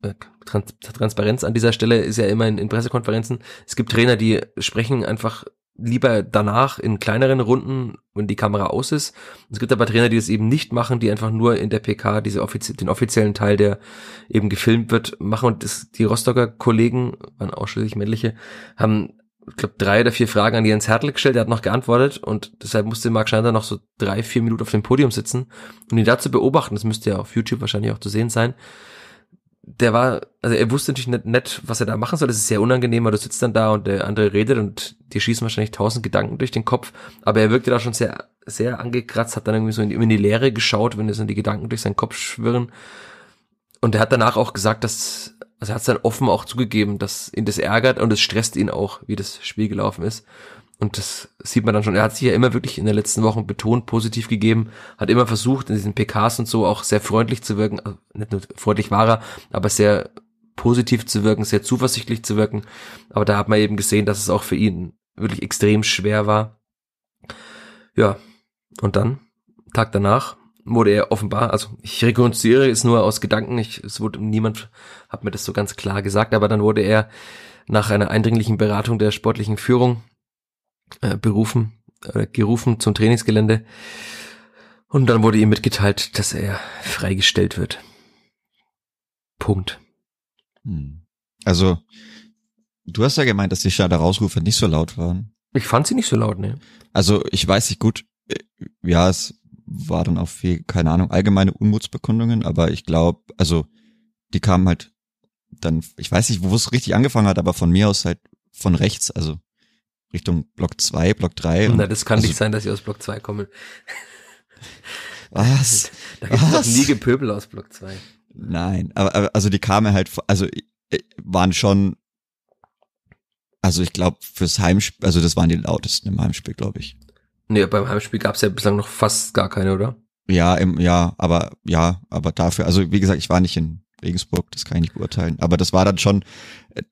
äh, Trans Transparenz an dieser Stelle ist ja immer in, in Pressekonferenzen. Es gibt Trainer, die sprechen einfach lieber danach in kleineren Runden, wenn die Kamera aus ist. Es gibt aber Trainer, die das eben nicht machen, die einfach nur in der PK diese offizie den offiziellen Teil, der eben gefilmt wird, machen. Und das, die Rostocker Kollegen, waren ausschließlich männliche, haben ich glaube, drei oder vier Fragen an Jens Hertel gestellt, der hat noch geantwortet und deshalb musste Marc Schneider noch so drei, vier Minuten auf dem Podium sitzen und ihn da zu beobachten, das müsste ja auf YouTube wahrscheinlich auch zu sehen sein. Der war, also er wusste natürlich nicht, nicht, was er da machen soll, das ist sehr unangenehm, weil du sitzt dann da und der andere redet und dir schießen wahrscheinlich tausend Gedanken durch den Kopf, aber er wirkte da schon sehr, sehr angekratzt, hat dann irgendwie so in, in die Leere geschaut, wenn in die Gedanken durch seinen Kopf schwirren und er hat danach auch gesagt, dass, also er hat es dann offen auch zugegeben, dass ihn das ärgert und es stresst ihn auch, wie das Spiel gelaufen ist. Und das sieht man dann schon. Er hat sich ja immer wirklich in den letzten Wochen betont positiv gegeben, hat immer versucht, in diesen PKs und so auch sehr freundlich zu wirken. Also nicht nur freundlich war er, aber sehr positiv zu wirken, sehr zuversichtlich zu wirken. Aber da hat man eben gesehen, dass es auch für ihn wirklich extrem schwer war. Ja, und dann, Tag danach, wurde er offenbar, also ich rekonstruiere es nur aus Gedanken, ich, es wurde niemand hat mir das so ganz klar gesagt, aber dann wurde er nach einer eindringlichen Beratung der sportlichen Führung äh, berufen, äh, gerufen zum Trainingsgelände und dann wurde ihm mitgeteilt, dass er freigestellt wird. Punkt. Hm. Also, du hast ja gemeint, dass die Schneider-Rausrufe nicht so laut waren. Ich fand sie nicht so laut, ne? Also, ich weiß nicht gut, äh, ja, es war dann auch viel, keine Ahnung, allgemeine Unmutsbekundungen, aber ich glaube, also, die kamen halt dann, ich weiß nicht, wo es richtig angefangen hat, aber von mir aus halt von rechts, also Richtung Block 2, Block 3. Na, das kann also, nicht sein, dass sie aus Block 2 kommen. Was? Da gibt es doch nie Gepöbel aus Block 2. Nein, aber, aber also die kamen halt, also äh, waren schon, also ich glaube fürs Heimspiel, also das waren die lautesten im Heimspiel, glaube ich. Nee, beim Heimspiel gab es ja bislang noch fast gar keine, oder? Ja, im, ja, aber ja, aber dafür, also wie gesagt, ich war nicht in Regensburg, das kann ich nicht beurteilen, aber das war dann schon, äh,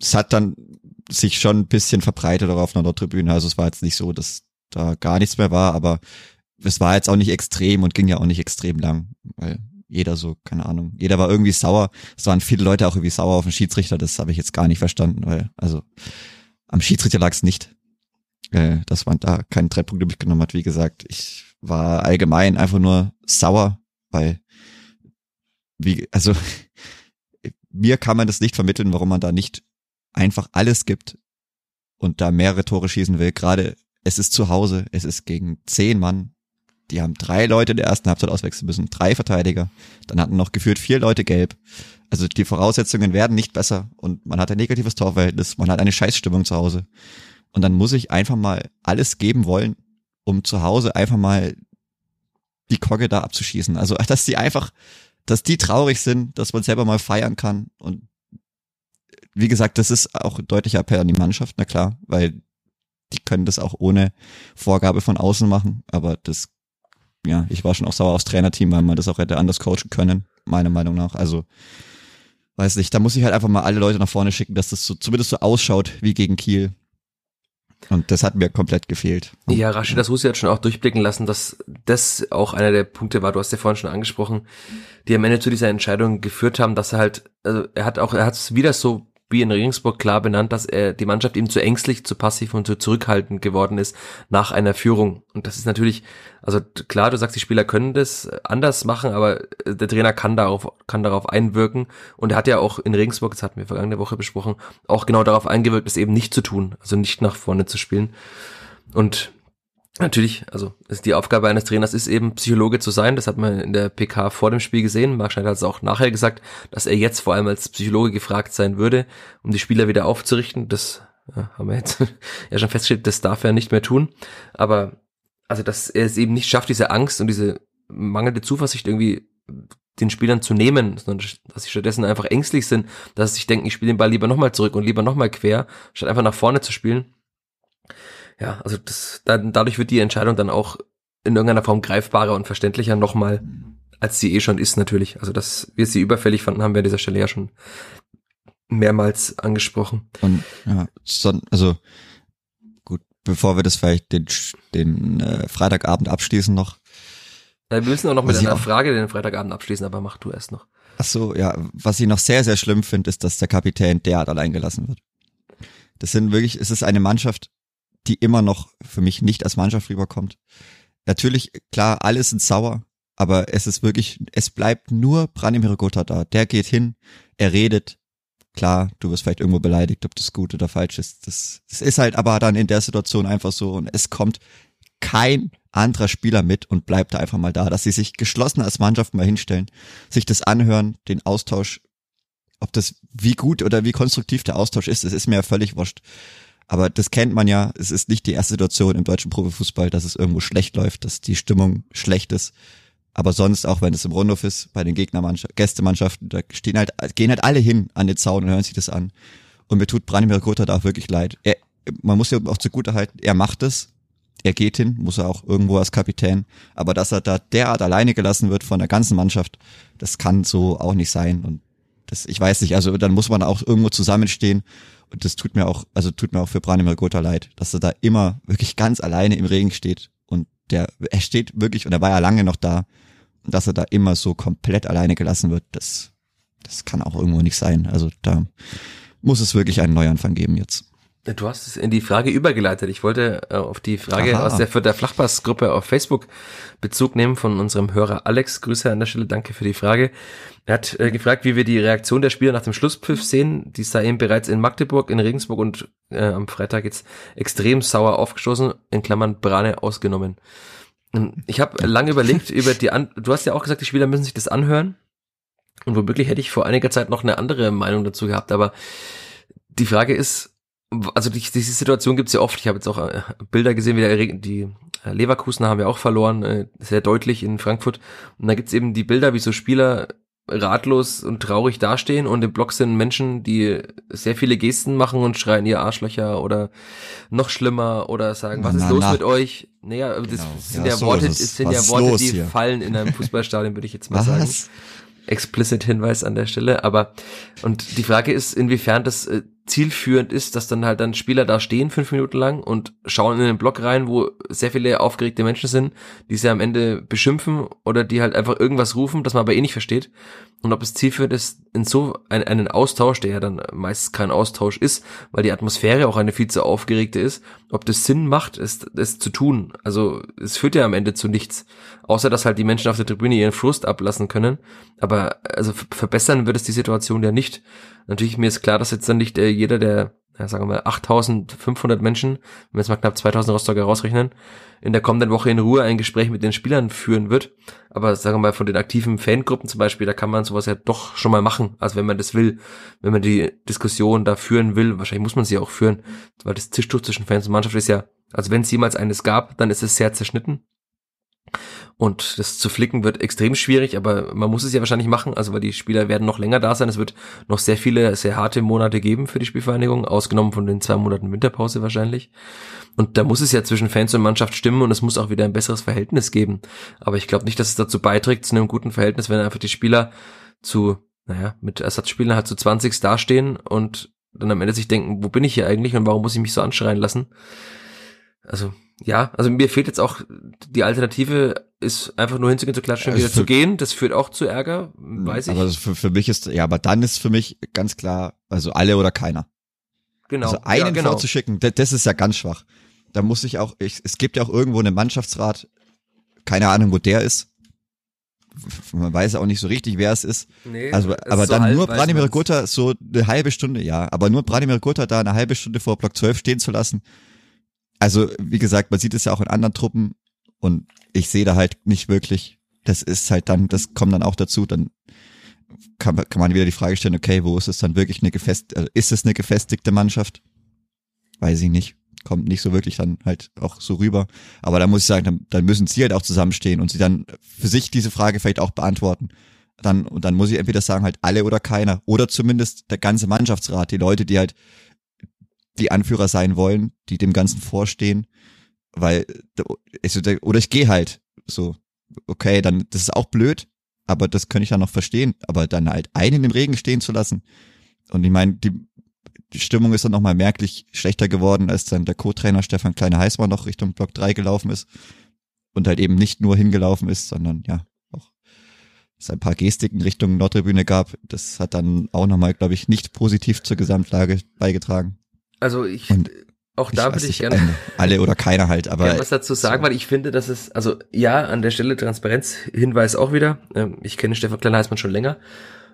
es hat dann sich schon ein bisschen verbreitet auch auf einer Nordtribüne, also es war jetzt nicht so, dass da gar nichts mehr war, aber es war jetzt auch nicht extrem und ging ja auch nicht extrem lang, weil jeder so, keine Ahnung, jeder war irgendwie sauer. Es waren viele Leute auch irgendwie sauer auf den Schiedsrichter, das habe ich jetzt gar nicht verstanden, weil, also am Schiedsrichter lag es nicht, äh, dass man da keinen drei mitgenommen hat, wie gesagt. Ich war allgemein einfach nur sauer, weil, wie, also mir kann man das nicht vermitteln, warum man da nicht einfach alles gibt und da mehrere Tore schießen will. Gerade es ist zu Hause, es ist gegen zehn Mann die haben drei Leute in der ersten Halbzeit auswechseln müssen, drei Verteidiger. Dann hatten noch geführt vier Leute gelb. Also die Voraussetzungen werden nicht besser und man hat ein negatives Torverhältnis, man hat eine Scheißstimmung zu Hause. Und dann muss ich einfach mal alles geben wollen, um zu Hause einfach mal die Kogge da abzuschießen. Also, dass die einfach, dass die traurig sind, dass man selber mal feiern kann. Und wie gesagt, das ist auch ein deutlicher Appell an die Mannschaft, na klar, weil die können das auch ohne Vorgabe von außen machen, aber das, ja, ich war schon auch sauer aufs Trainerteam, weil man das auch hätte anders coachen können, meiner Meinung nach. Also, weiß nicht, da muss ich halt einfach mal alle Leute nach vorne schicken, dass das so, zumindest so ausschaut wie gegen Kiel. Und das hat mir komplett gefehlt. Ja, Rashida Susi hat schon auch durchblicken lassen, dass das auch einer der Punkte war, du hast ja vorhin schon angesprochen, die am Ende zu dieser Entscheidung geführt haben, dass er halt, also er hat auch, er hat es wieder so wie in Regensburg klar benannt, dass er die Mannschaft ihm zu ängstlich, zu passiv und zu zurückhaltend geworden ist nach einer Führung. Und das ist natürlich, also klar, du sagst, die Spieler können das anders machen, aber der Trainer kann darauf, kann darauf einwirken. Und er hat ja auch in Regensburg, das hatten wir vergangene Woche besprochen, auch genau darauf eingewirkt, es eben nicht zu tun, also nicht nach vorne zu spielen. Und Natürlich, also ist die Aufgabe eines Trainers ist eben Psychologe zu sein. Das hat man in der PK vor dem Spiel gesehen. Marc Schneider hat es auch nachher gesagt, dass er jetzt vor allem als Psychologe gefragt sein würde, um die Spieler wieder aufzurichten. Das ja, haben wir jetzt ja schon festgestellt, das darf er nicht mehr tun. Aber also, dass er es eben nicht schafft, diese Angst und diese mangelnde Zuversicht irgendwie den Spielern zu nehmen, sondern dass sie stattdessen einfach ängstlich sind, dass sie sich denken, ich spiele den Ball lieber nochmal zurück und lieber nochmal quer, statt einfach nach vorne zu spielen ja, also das, dann, dadurch wird die Entscheidung dann auch in irgendeiner Form greifbarer und verständlicher nochmal, als sie eh schon ist natürlich. Also dass wir sie überfällig fanden, haben wir an dieser Stelle ja schon mehrmals angesprochen. Und ja, so, also gut, bevor wir das vielleicht den, den äh, Freitagabend abschließen noch. Ja, wir müssen auch noch mit einer Frage den Freitagabend abschließen, aber mach du erst noch. Ach so, ja, was ich noch sehr, sehr schlimm finde, ist, dass der Kapitän derart allein gelassen wird. Das sind wirklich, es ist eine Mannschaft, die immer noch für mich nicht als Mannschaft rüberkommt. Natürlich, klar, alle sind sauer, aber es ist wirklich, es bleibt nur Branimir Gotha da. Der geht hin, er redet. Klar, du wirst vielleicht irgendwo beleidigt, ob das gut oder falsch ist. Das, das ist halt aber dann in der Situation einfach so und es kommt kein anderer Spieler mit und bleibt da einfach mal da, dass sie sich geschlossen als Mannschaft mal hinstellen, sich das anhören, den Austausch, ob das wie gut oder wie konstruktiv der Austausch ist, das ist mir ja völlig wurscht. Aber das kennt man ja. Es ist nicht die erste Situation im deutschen Profifußball, dass es irgendwo schlecht läuft, dass die Stimmung schlecht ist. Aber sonst, auch wenn es im Rundhof ist, bei den Gegnermannschaften, Gästemannschaften, da stehen halt, gehen halt alle hin an den Zaun und hören sich das an. Und mir tut Branimir Kota da auch wirklich leid. Er, man muss ja auch zugute halten, er macht es. Er geht hin, muss er auch irgendwo als Kapitän. Aber dass er da derart alleine gelassen wird von der ganzen Mannschaft, das kann so auch nicht sein. Und das, ich weiß nicht, also dann muss man auch irgendwo zusammenstehen und das tut mir auch, also tut mir auch für Branimir Gotha leid, dass er da immer wirklich ganz alleine im Regen steht. Und der, er steht wirklich, und er war ja lange noch da, und dass er da immer so komplett alleine gelassen wird, das, das kann auch irgendwo nicht sein. Also da muss es wirklich einen Neuanfang geben jetzt. Du hast es in die Frage übergeleitet. Ich wollte äh, auf die Frage Aha. aus der für der Flachpassgruppe auf Facebook Bezug nehmen von unserem Hörer Alex. Grüße an der Stelle, danke für die Frage. Er hat äh, gefragt, wie wir die Reaktion der Spieler nach dem Schlusspfiff sehen. Die sei eben bereits in Magdeburg, in Regensburg und äh, am Freitag jetzt extrem sauer aufgestoßen, in Klammern Brane ausgenommen. Ich habe lange überlegt über die An du hast ja auch gesagt, die Spieler müssen sich das anhören. Und womöglich hätte ich vor einiger Zeit noch eine andere Meinung dazu gehabt, aber die Frage ist, also die, diese Situation gibt's ja oft. Ich habe jetzt auch äh, Bilder gesehen, wie der, die äh, Leverkusen haben wir auch verloren, äh, sehr deutlich in Frankfurt. Und da gibt's eben die Bilder, wie so Spieler ratlos und traurig dastehen und im Block sind Menschen, die sehr viele Gesten machen und schreien ihr Arschlöcher oder noch schlimmer oder sagen, was na, ist los na. mit euch? Naja, genau. das sind ja, ja Worte, das sind ja Worte, die hier? fallen in einem Fußballstadion, würde ich jetzt mal was? sagen. Explicit Hinweis an der Stelle, aber und die Frage ist, inwiefern das zielführend ist, dass dann halt dann Spieler da stehen fünf Minuten lang und schauen in den Block rein, wo sehr viele aufgeregte Menschen sind, die sie am Ende beschimpfen oder die halt einfach irgendwas rufen, das man aber eh nicht versteht. Und ob es zielführend ist, in so ein, einen Austausch, der ja dann meistens kein Austausch ist, weil die Atmosphäre auch eine viel zu aufgeregte ist, ob das Sinn macht, es, es zu tun. Also es führt ja am Ende zu nichts. Außer dass halt die Menschen auf der Tribüne ihren Frust ablassen können. Aber also verbessern wird es die Situation ja nicht. Natürlich mir ist klar, dass jetzt dann nicht äh, jeder, der ja, sagen wir mal 8500 Menschen, wenn wir jetzt mal knapp 2000 Rostocker rausrechnen, in der kommenden Woche in Ruhe ein Gespräch mit den Spielern führen wird. Aber sagen wir mal von den aktiven Fangruppen zum Beispiel, da kann man sowas ja doch schon mal machen. Also wenn man das will, wenn man die Diskussion da führen will, wahrscheinlich muss man sie auch führen, weil das Tischtuch zwischen Fans und Mannschaft ist ja, also wenn es jemals eines gab, dann ist es sehr zerschnitten. Und das zu flicken wird extrem schwierig, aber man muss es ja wahrscheinlich machen, also weil die Spieler werden noch länger da sein. Es wird noch sehr viele, sehr harte Monate geben für die Spielvereinigung, ausgenommen von den zwei Monaten Winterpause wahrscheinlich. Und da muss es ja zwischen Fans und Mannschaft stimmen und es muss auch wieder ein besseres Verhältnis geben. Aber ich glaube nicht, dass es dazu beiträgt, zu einem guten Verhältnis, wenn einfach die Spieler zu, naja, mit Ersatzspielern halt zu 20 dastehen und dann am Ende sich denken, wo bin ich hier eigentlich und warum muss ich mich so anschreien lassen? Also ja, also mir fehlt jetzt auch die Alternative, ist einfach nur hinzugehen, zu klatschen und wieder zu gehen. Das führt auch zu Ärger, weiß ich. Aber für, für mich ist, ja, aber dann ist für mich ganz klar, also alle oder keiner. genau. Also einen ja, genau. vorzuschicken, das, das ist ja ganz schwach. Da muss ich auch, ich, es gibt ja auch irgendwo einen Mannschaftsrat, keine Ahnung, wo der ist. Man weiß auch nicht so richtig, wer es ist. Nee, Also, aber ist so dann halb, nur Branimir. Gutta so eine halbe Stunde, ja, aber nur Branimir Gutta da eine halbe Stunde vor Block 12 stehen zu lassen. Also, wie gesagt, man sieht es ja auch in anderen Truppen und ich sehe da halt nicht wirklich, das ist halt dann, das kommt dann auch dazu, dann kann, man- kann man wieder die Frage stellen, okay, wo ist es dann wirklich eine gefest, also ist es eine gefestigte Mannschaft? Weiß ich nicht. Kommt nicht so wirklich dann halt auch so rüber. Aber da muss ich sagen, dann, dann müssen sie halt auch zusammenstehen und sie dann für sich diese Frage vielleicht auch beantworten. Dann, und dann muss ich entweder sagen, halt alle oder keiner. Oder zumindest der ganze Mannschaftsrat, die Leute, die halt die Anführer sein wollen, die dem Ganzen vorstehen. Weil, der- oder ich gehe halt so. Okay, dann, das ist auch blöd, aber das könnte ich dann noch verstehen. Aber dann halt einen im Regen stehen zu lassen. Und ich meine, die, die Stimmung ist dann nochmal merklich schlechter geworden, als dann der Co-Trainer Stefan Kleine-Heißmann noch Richtung Block 3 gelaufen ist. Und halt eben nicht nur hingelaufen ist, sondern ja, auch es ein paar Gestiken Richtung Nordtribüne gab. Das hat dann auch nochmal, glaube ich, nicht positiv zur Gesamtlage beigetragen. Also ich, Und auch da würde ich gerne eine- alle oder keiner halt, aber gerne was dazu sagen, weil ich finde, dass es, also ja, an der Stelle Transparenzhinweis auch wieder. Ähm, Ich kenne Stefan Klein-Heißmann schon länger.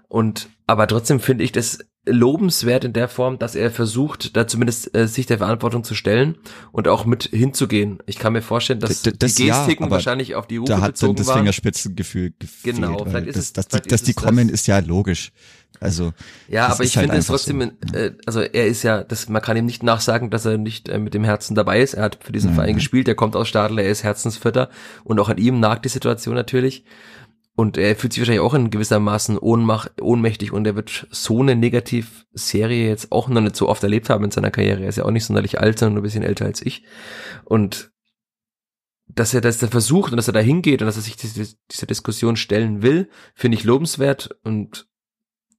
Und aber trotzdem finde ich das lobenswert in der Form, dass er versucht, da zumindest äh, sich der Verantwortung zu stellen und auch mit hinzugehen. Ich kann mir vorstellen, dass das die ja, Gestiken aber wahrscheinlich auf die Rufe da hat dann bezogen das waren. Fingerspitzengefühl gefehlt. Genau, vielleicht ist das, es- dass, die, vielleicht dass die es das. kommen, ist ja logisch. Also Ja, das aber ich halt finde es trotzdem, so. äh, also er ist ja, das, man kann ihm nicht nachsagen, dass er nicht äh, mit dem Herzen dabei ist. Er hat für diesen Nein, Verein nein. gespielt, er kommt aus Stadel, er ist Herzensvierter und auch an ihm nagt die Situation natürlich. Und er fühlt sich wahrscheinlich auch in gewissermaßen ohnmach, ohnmächtig und er wird so eine Negativ-Serie jetzt auch noch nicht so oft erlebt haben in seiner Karriere. Er ist ja auch nicht sonderlich alt, sondern nur ein bisschen älter als ich. Und dass er das da versucht und dass er da hingeht und dass er sich diese, dieser Diskussion stellen will, finde ich lobenswert und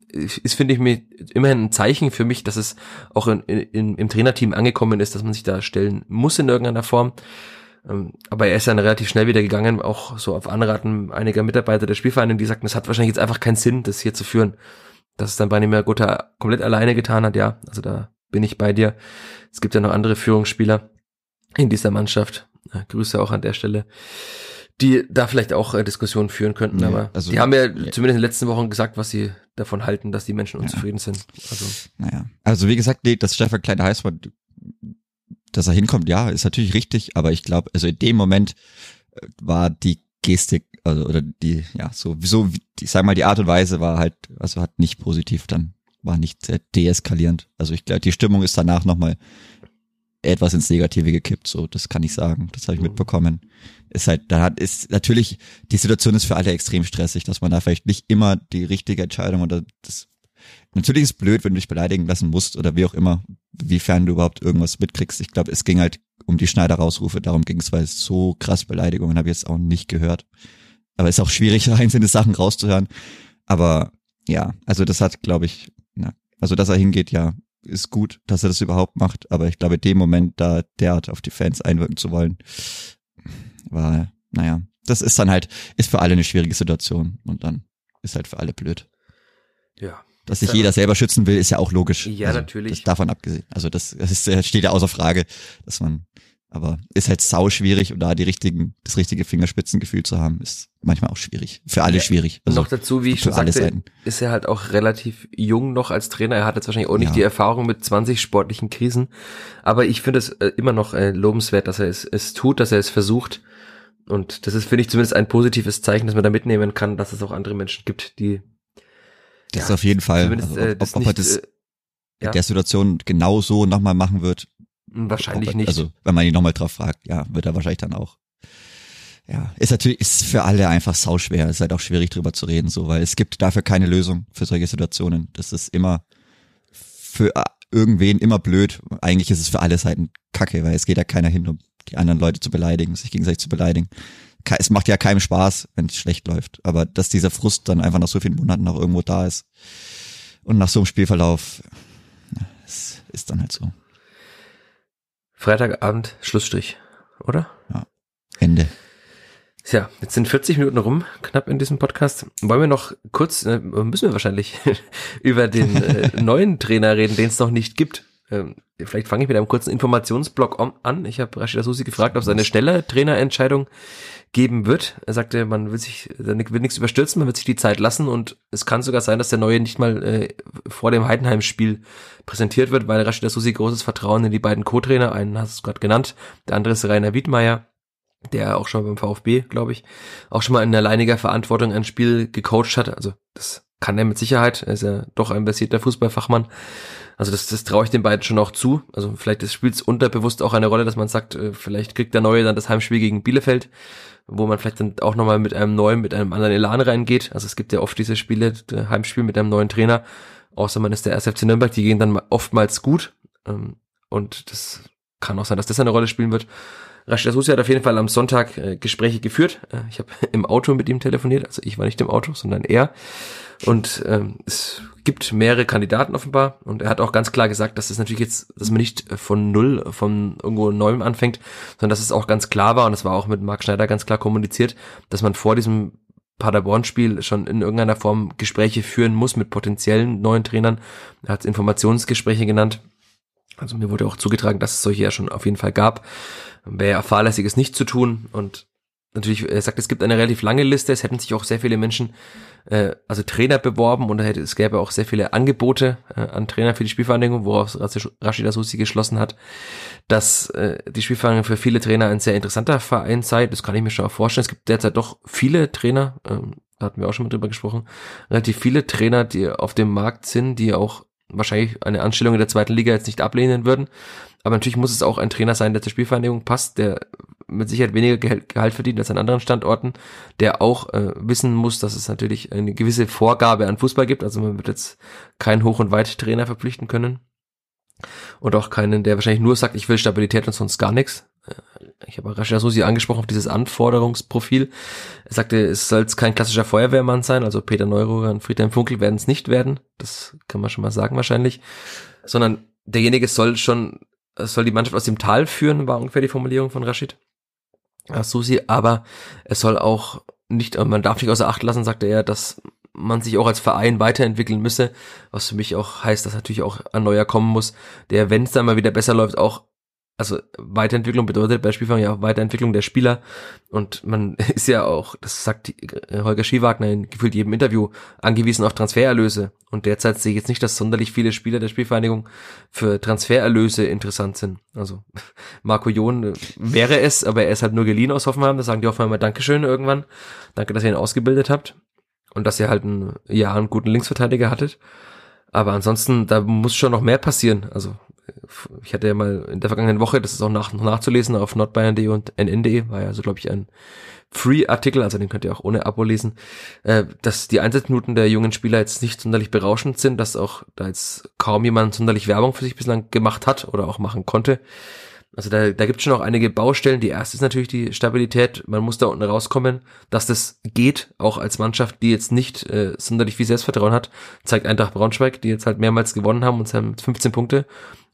ist, finde ich mir immerhin ein Zeichen für mich, dass es auch in, in, im Trainerteam angekommen ist, dass man sich da stellen muss in irgendeiner Form. Ähm, Aber er ist dann relativ schnell wieder gegangen, auch so auf Anraten einiger Mitarbeiter der Spielvereinigung, die sagten, es hat wahrscheinlich jetzt einfach keinen Sinn, das hier zu führen. Dass es dann Branimir Gutta komplett alleine getan hat, ja. Also da bin ich bei dir. Es gibt ja noch andere Führungsspieler in dieser Mannschaft. Ja, Grüße auch an der Stelle die da vielleicht auch äh, Diskussionen führen könnten, Ja, aber also- die haben ja, ja. zumindest in den letzten Wochen gesagt, was sie davon halten, dass die Menschen unzufrieden sind. Also Naja. Also wie gesagt, nee, dass Stefan Kleine heißt, dass er hinkommt, ja, ist natürlich richtig, aber ich glaube, also in dem Moment äh, war die Gestik, also oder die, ja, so, so, ich sag mal, die Art und Weise war halt, also hat nicht positiv dann, war nicht sehr deeskalierend. Also ich glaube, die Stimmung ist danach nochmal etwas ins Negative gekippt, so, das kann ich sagen, das habe ich Mhm. mitbekommen. Ist halt, da hat, ist natürlich, die Situation ist für alle extrem stressig, dass man da vielleicht nicht immer die richtige Entscheidung oder das Natürlich ist es blöd, wenn du dich beleidigen lassen musst oder wie auch immer, wiefern du überhaupt irgendwas mitkriegst. Ich glaube, es ging halt um die Schneider-Rausrufe, darum ging es, weil es so krass Beleidigungen habe ich jetzt auch nicht gehört. Aber ist auch schwierig, einzelne Sachen rauszuhören. Aber ja, also das hat, glaube ich, na, also dass er hingeht, ja, ist gut, dass er das überhaupt macht. Aber ich glaube, in dem Moment, da derart auf die Fans einwirken zu wollen, war, naja, das ist dann halt, ist für alle eine schwierige Situation und dann ist halt für alle blöd. ja. Dass sich jeder selber schützen will, ist ja auch logisch. Ja, also, natürlich. Davon abgesehen. Also das, das ist, das steht ja außer Frage, dass man Aber ist halt sau schwierig und da die richtigen, das richtige Fingerspitzengefühl zu haben, ist manchmal auch schwierig. Für alle Ja, schwierig. Also noch dazu, wie ich schon sagte, ist er halt auch relativ jung noch als Trainer. Er hat jetzt wahrscheinlich auch nicht Ja. die Erfahrung mit 20 sportlichen Krisen. Aber ich finde es äh, immer noch äh, lobenswert, dass er es, es tut, dass er es versucht. Und das ist, finde ich, zumindest ein positives Zeichen, dass man da mitnehmen kann, dass es auch andere Menschen gibt, die Das Ja, ist auf jeden Fall. Also, äh, ob, das ob nicht, er das äh, ja. in der Situation genau so nochmal machen wird, wahrscheinlich ob er, nicht. Also, wenn man ihn nochmal drauf fragt, ja, wird er wahrscheinlich dann auch. Ja, ist natürlich, ist für alle einfach sauschwer. Ist halt auch schwierig drüber zu reden, so, weil es gibt dafür keine Lösung für solche Situationen. Das ist immer für irgendwen immer blöd. Eigentlich ist es für alle Seiten kacke, weil es geht ja keiner hin, um die anderen Leute zu beleidigen, sich gegenseitig zu beleidigen. Es macht ja keinem Spaß, wenn es schlecht läuft. Aber dass dieser Frust dann einfach nach so vielen Monaten noch irgendwo da ist und nach so einem Spielverlauf, ja, es ist dann halt so. Freitagabend, Schlussstrich, oder? Ende. Tja, jetzt sind 40 Minuten rum, knapp in diesem Podcast. Wollen wir noch kurz, äh, müssen wir wahrscheinlich, über den äh, neuen Trainer reden, den es noch nicht gibt. Ähm, vielleicht fange ich mit einem kurzen Informationsblock an. Ich habe Rashida Susi gefragt, ob es eine schnelle Trainerentscheidung geben wird. Er sagte, man will sich, will nichts überstürzen, man wird sich die Zeit lassen und es kann sogar sein, dass der neue nicht mal äh, vor dem Heidenheim-Spiel präsentiert wird, weil Rashida Susi großes Vertrauen in die beiden Co-Trainer, einen hast du gerade genannt, der andere ist Rainer Wiedmeier, der auch schon beim VfB, glaube ich, auch schon mal in alleiniger Verantwortung ein Spiel gecoacht hat. Also das kann er mit Sicherheit. Er ist ja doch ein versierter Fußballfachmann. Also das, das traue ich den beiden schon auch zu. Also vielleicht spielt es unterbewusst auch eine Rolle, dass man sagt, äh, vielleicht kriegt der Neue dann das Heimspiel gegen Bielefeld, wo man vielleicht dann auch nochmal mit einem neuen, mit einem anderen Elan reingeht. Also es gibt ja oft diese Spiele, der Heimspiel mit einem neuen Trainer, außer man ist der SFC Nürnberg, die gehen dann oftmals gut. Ähm, Und das kann auch sein, dass das eine Rolle spielen wird. Rashida Susi hat auf jeden Fall am Sonntag äh, Gespräche geführt. Äh, ich habe im Auto mit ihm telefoniert, also ich war nicht im Auto, sondern er. Und ähm, es gibt mehrere Kandidaten offenbar. Und er hat auch ganz klar gesagt, dass es natürlich jetzt, dass man nicht von null, von irgendwo neuem anfängt, sondern dass es auch ganz klar war, und das war auch mit Marc Schneider ganz klar kommuniziert, dass man vor diesem Paderborn-Spiel schon in irgendeiner Form Gespräche führen muss mit potenziellen neuen Trainern. Er hat es Informationsgespräche genannt. Also mir wurde auch zugetragen, dass es solche ja schon auf jeden Fall gab. Wäre ja fahrlässig, es nicht zu tun. Und natürlich, er sagt, es gibt eine relativ lange Liste. Es hätten sich auch sehr viele Menschen, äh, also Trainer beworben und hätte, es gäbe auch sehr viele Angebote äh, an Trainer für die Spielvereinigung, woraus Rashida Susi geschlossen hat, dass äh, die Spielvereinigung für viele Trainer ein sehr interessanter Verein sei. Das kann ich mir schon auch vorstellen. Es gibt derzeit doch viele Trainer, ähm, da hatten wir auch schon mal drüber gesprochen, relativ viele Trainer, die auf dem Markt sind, die auch wahrscheinlich eine Anstellung in der zweiten Liga jetzt nicht ablehnen würden. Aber natürlich muss es auch ein Trainer sein, der zur Spielvereinigung passt, der mit Sicherheit weniger Gehalt, verdient als an anderen Standorten, der auch äh, wissen muss, dass es natürlich eine gewisse Vorgabe an Fußball gibt. Also man wird jetzt keinen Hoch- und Weit-Trainer verpflichten können. Und auch keinen, der wahrscheinlich nur sagt, ich will Stabilität und sonst gar nichts. Äh, Ich habe Rashida Susi angesprochen auf dieses Anforderungsprofil. Er sagte, es soll kein klassischer Feuerwehrmann sein, also Peter Neururer und Friedhelm Funkel werden es nicht werden. Das kann man schon mal sagen wahrscheinlich. Sondern derjenige soll schon, soll die Mannschaft aus dem Tal führen, war ungefähr die Formulierung von Rashid. Susi, aber es soll auch nicht, man darf nicht außer Acht lassen, sagte er, dass man sich auch als Verein weiterentwickeln müsse, was für mich auch heißt, dass natürlich auch ein neuer kommen muss, der, wenn es dann mal wieder besser läuft, auch also Weiterentwicklung bedeutet bei Spielfang ja auch Weiterentwicklung der Spieler und man ist ja auch, das sagt Holger Schiewagner in gefühlt jedem Interview, angewiesen auf Transfererlöse und derzeit sehe ich jetzt nicht, dass sonderlich viele Spieler der Spielvereinigung für Transfererlöse interessant sind. Also Marco Jon äh, wäre es, aber er ist halt nur geliehen aus Hoffenheim, da sagen die Hoffenheimer Dankeschön irgendwann, danke, dass ihr ihn ausgebildet habt und dass ihr halt einen, ja, einen guten Linksverteidiger hattet. Aber ansonsten, da muss schon noch mehr passieren. Also ich hatte ja mal in der vergangenen Woche, das ist auch nach, noch nachzulesen auf nordbayern.de und nn.de, war ja so, glaube ich, ein Free-Artikel, also den könnt ihr auch ohne Abo lesen, äh, dass die Einsatzminuten der jungen Spieler jetzt nicht sonderlich berauschend sind, dass auch da jetzt kaum jemand sonderlich Werbung für sich bislang gemacht hat oder auch machen konnte. Also da, da gibt es schon auch einige Baustellen. Die erste ist natürlich die Stabilität. Man muss da unten rauskommen, dass das geht, auch als Mannschaft, die jetzt nicht äh, sonderlich viel Selbstvertrauen hat, zeigt Eintracht Braunschweig, die jetzt halt mehrmals gewonnen haben und haben 15 Punkte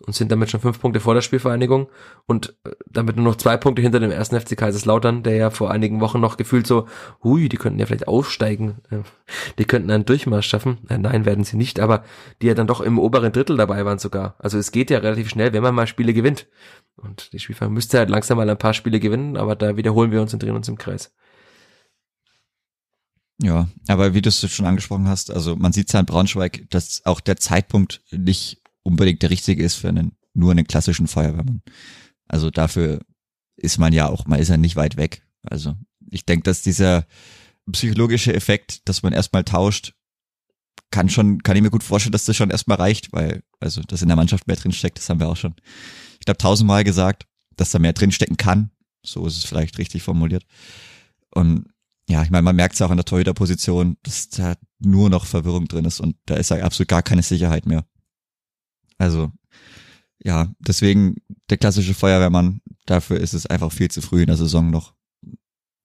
und sind damit schon fünf Punkte vor der Spielvereinigung und äh, damit nur noch zwei Punkte hinter dem ersten FC Kaiserslautern, der ja vor einigen Wochen noch gefühlt so, hui, die könnten ja vielleicht aufsteigen, äh, die könnten einen Durchmarsch schaffen. Äh, nein, werden sie nicht, aber die ja dann doch im oberen Drittel dabei waren sogar. Also es geht ja relativ schnell, wenn man mal Spiele gewinnt. Und die Spielvereinigung müsste halt langsam mal ein paar Spiele gewinnen, aber da wiederholen wir uns und drehen uns im Kreis. Ja, aber wie du es schon angesprochen hast, also man sieht ja in Braunschweig, dass auch der Zeitpunkt nicht unbedingt der richtige ist für einen, nur einen klassischen Feuerwehrmann. Also dafür ist man ja auch, man ist ja nicht weit weg. Also ich denke, dass dieser psychologische Effekt, dass man erstmal tauscht, kann schon, kann ich mir gut vorstellen, dass das schon erstmal reicht, weil, also, dass in der Mannschaft mehr drinsteckt, das haben wir auch schon, ich glaube, tausendmal gesagt, dass da mehr drinstecken kann. So ist es vielleicht richtig formuliert. Und ja, ich meine, man merkt es auch an der Torhüterposition, dass da nur noch Verwirrung drin ist und da ist ja absolut gar keine Sicherheit mehr. Also, ja, deswegen der klassische Feuerwehrmann, dafür ist es einfach viel zu früh in der Saison noch.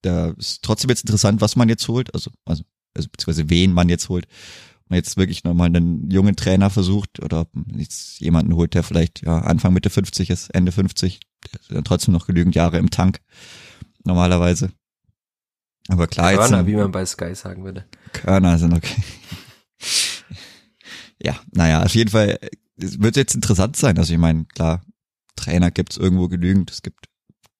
Da ist trotzdem jetzt interessant, was man jetzt holt, also, also, also beziehungsweise wen man jetzt holt. Ob man jetzt wirklich nochmal einen jungen Trainer versucht oder ob man jetzt jemanden holt, der vielleicht ja Anfang Mitte 50 ist, Ende 50, der hat dann trotzdem noch genügend Jahre im Tank, normalerweise. Aber klar, Körner, jetzt. wie man bei Sky sagen würde. Körner sind okay. ja, naja, auf jeden Fall es wird jetzt interessant sein. Also ich meine, klar, Trainer gibt's irgendwo genügend. Es gibt,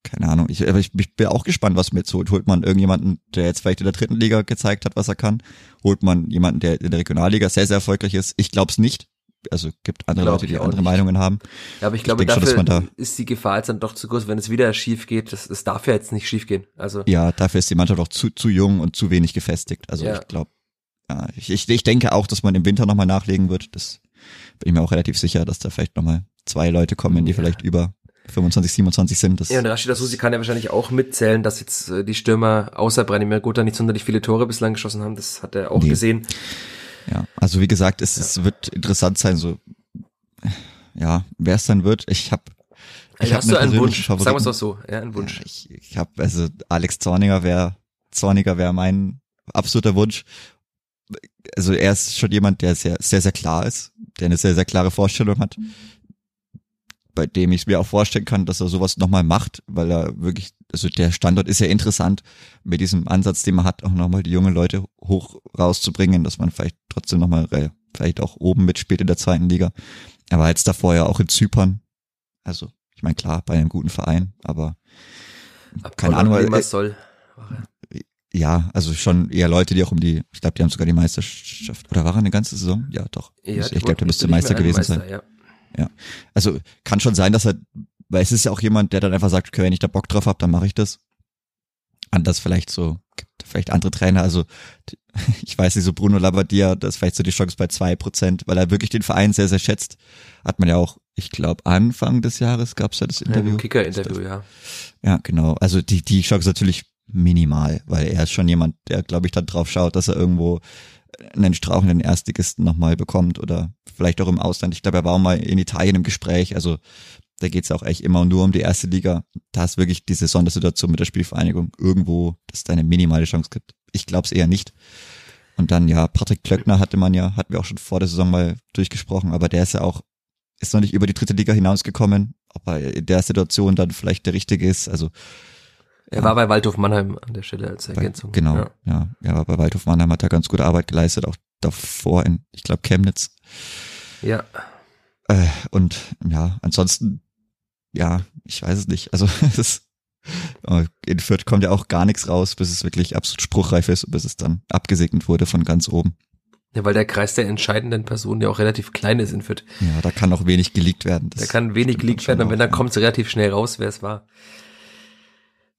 keine Ahnung, ich, aber ich, ich bin auch gespannt, was mir jetzt holt. Holt man irgendjemanden, der jetzt vielleicht in der dritten Liga gezeigt hat, was er kann? Holt man jemanden, der in der Regionalliga sehr, sehr erfolgreich ist? Ich glaube es nicht. Also gibt andere Leute, ich die andere nicht. Meinungen haben. Ja, aber ich glaube, schon, dafür dass man da- ist die Gefahr jetzt dann doch zu groß, wenn es wieder schief geht. Das, das darf ja jetzt nicht schief gehen. Also, Ja, dafür ist die Mannschaft auch zu, zu jung und zu wenig gefestigt. Also Ja. ich glaube, ja, ich, ich, ich denke auch, dass man im Winter nochmal nachlegen wird. Das bin ich mir auch relativ sicher, dass da vielleicht nochmal zwei Leute kommen, die Ja. vielleicht über 25, 27 sind. Das, Ja, und Rashida Susi kann ja wahrscheinlich auch mitzählen, dass jetzt äh, die Stürmer außer Branimir Gotha nicht sonderlich viele Tore bislang geschossen haben. Das hat er auch Nee. gesehen. ja, also wie gesagt, es, es wird interessant sein, so ja, wer es dann wird. Ich habe ich hab hast du einen Wunsch? Sagen wir Favoriten. es doch so. Ja, einen Wunsch. Ja, ich ich habe also Alex Zorniger wäre Zorniger wäre mein absoluter Wunsch. Also er ist schon jemand, der sehr sehr sehr klar ist, der eine sehr sehr klare Vorstellung hat, bei dem ich mir auch vorstellen kann, dass er sowas nochmal macht, weil er wirklich, also der Standort ist ja interessant mit diesem Ansatz, den man hat, auch nochmal die jungen Leute hoch rauszubringen, dass man vielleicht trotzdem nochmal vielleicht auch oben mitspielt in der zweiten Liga. Er war jetzt davor ja auch in Zypern, also ich meine klar bei einem guten Verein, aber keine Ahnung, äh, soll. Ja, also schon eher Leute, die auch um die, ich glaube, die haben sogar die Meisterschaft, oder war er eine ganze Saison? Ja, doch. Ja, ich glaube, der müsste Meister gewesen Meister, sein. Ja. Also kann schon sein, dass er, weil es ist ja auch jemand, der dann einfach sagt, okay, wenn ich da Bock drauf habe, dann mache ich das. Anders vielleicht so, gibt vielleicht andere Trainer, also ich weiß nicht, so Bruno Labbadia, das ist vielleicht so die Chance bei zwei Prozent, weil er wirklich den Verein sehr, sehr schätzt. Hat man ja auch, ich glaube, Anfang des Jahres gab's ja das Interview. Im Kicker-Interview, ja. Ja, genau. Also die, die Chance natürlich minimal, weil er ist schon jemand, der, glaube ich, dann drauf schaut, dass er irgendwo einen strauchenden Erstligisten nochmal bekommt oder vielleicht auch im Ausland. Ich glaube, er war auch mal in Italien im Gespräch. Also da geht's auch echt immer nur um die erste Liga. Da ist wirklich diese Sondersituation mit der Spielvereinigung irgendwo, dass es da eine minimale Chance gibt. Ich glaube es eher nicht. Und dann, ja, Patrick Klöckner hatte man ja, hatten wir auch schon vor der Saison mal durchgesprochen, aber der ist ja auch, ist noch nicht über die dritte Liga hinausgekommen. Ob er in der Situation dann vielleicht der Richtige ist. Also Er war bei Waldhof Mannheim an der Stelle als bei, Ergänzung. genau, Ja. ja. ja. aber bei Waldhof Mannheim hat er ganz gute Arbeit geleistet, auch davor in, ich glaube, Chemnitz. ja. Äh, und ja, ansonsten, ja, ich weiß es nicht. Also es ist, äh, in Fürth kommt ja auch gar nichts raus, bis es wirklich absolut spruchreif ist und bis es dann abgesegnet wurde von ganz oben. ja, weil der Kreis der entscheidenden Personen ja auch relativ klein ist in Fürth. Ja, da kann auch wenig geleakt werden. Da kann wenig geleakt werden und wenn, dann kommt es relativ schnell raus, wer es war.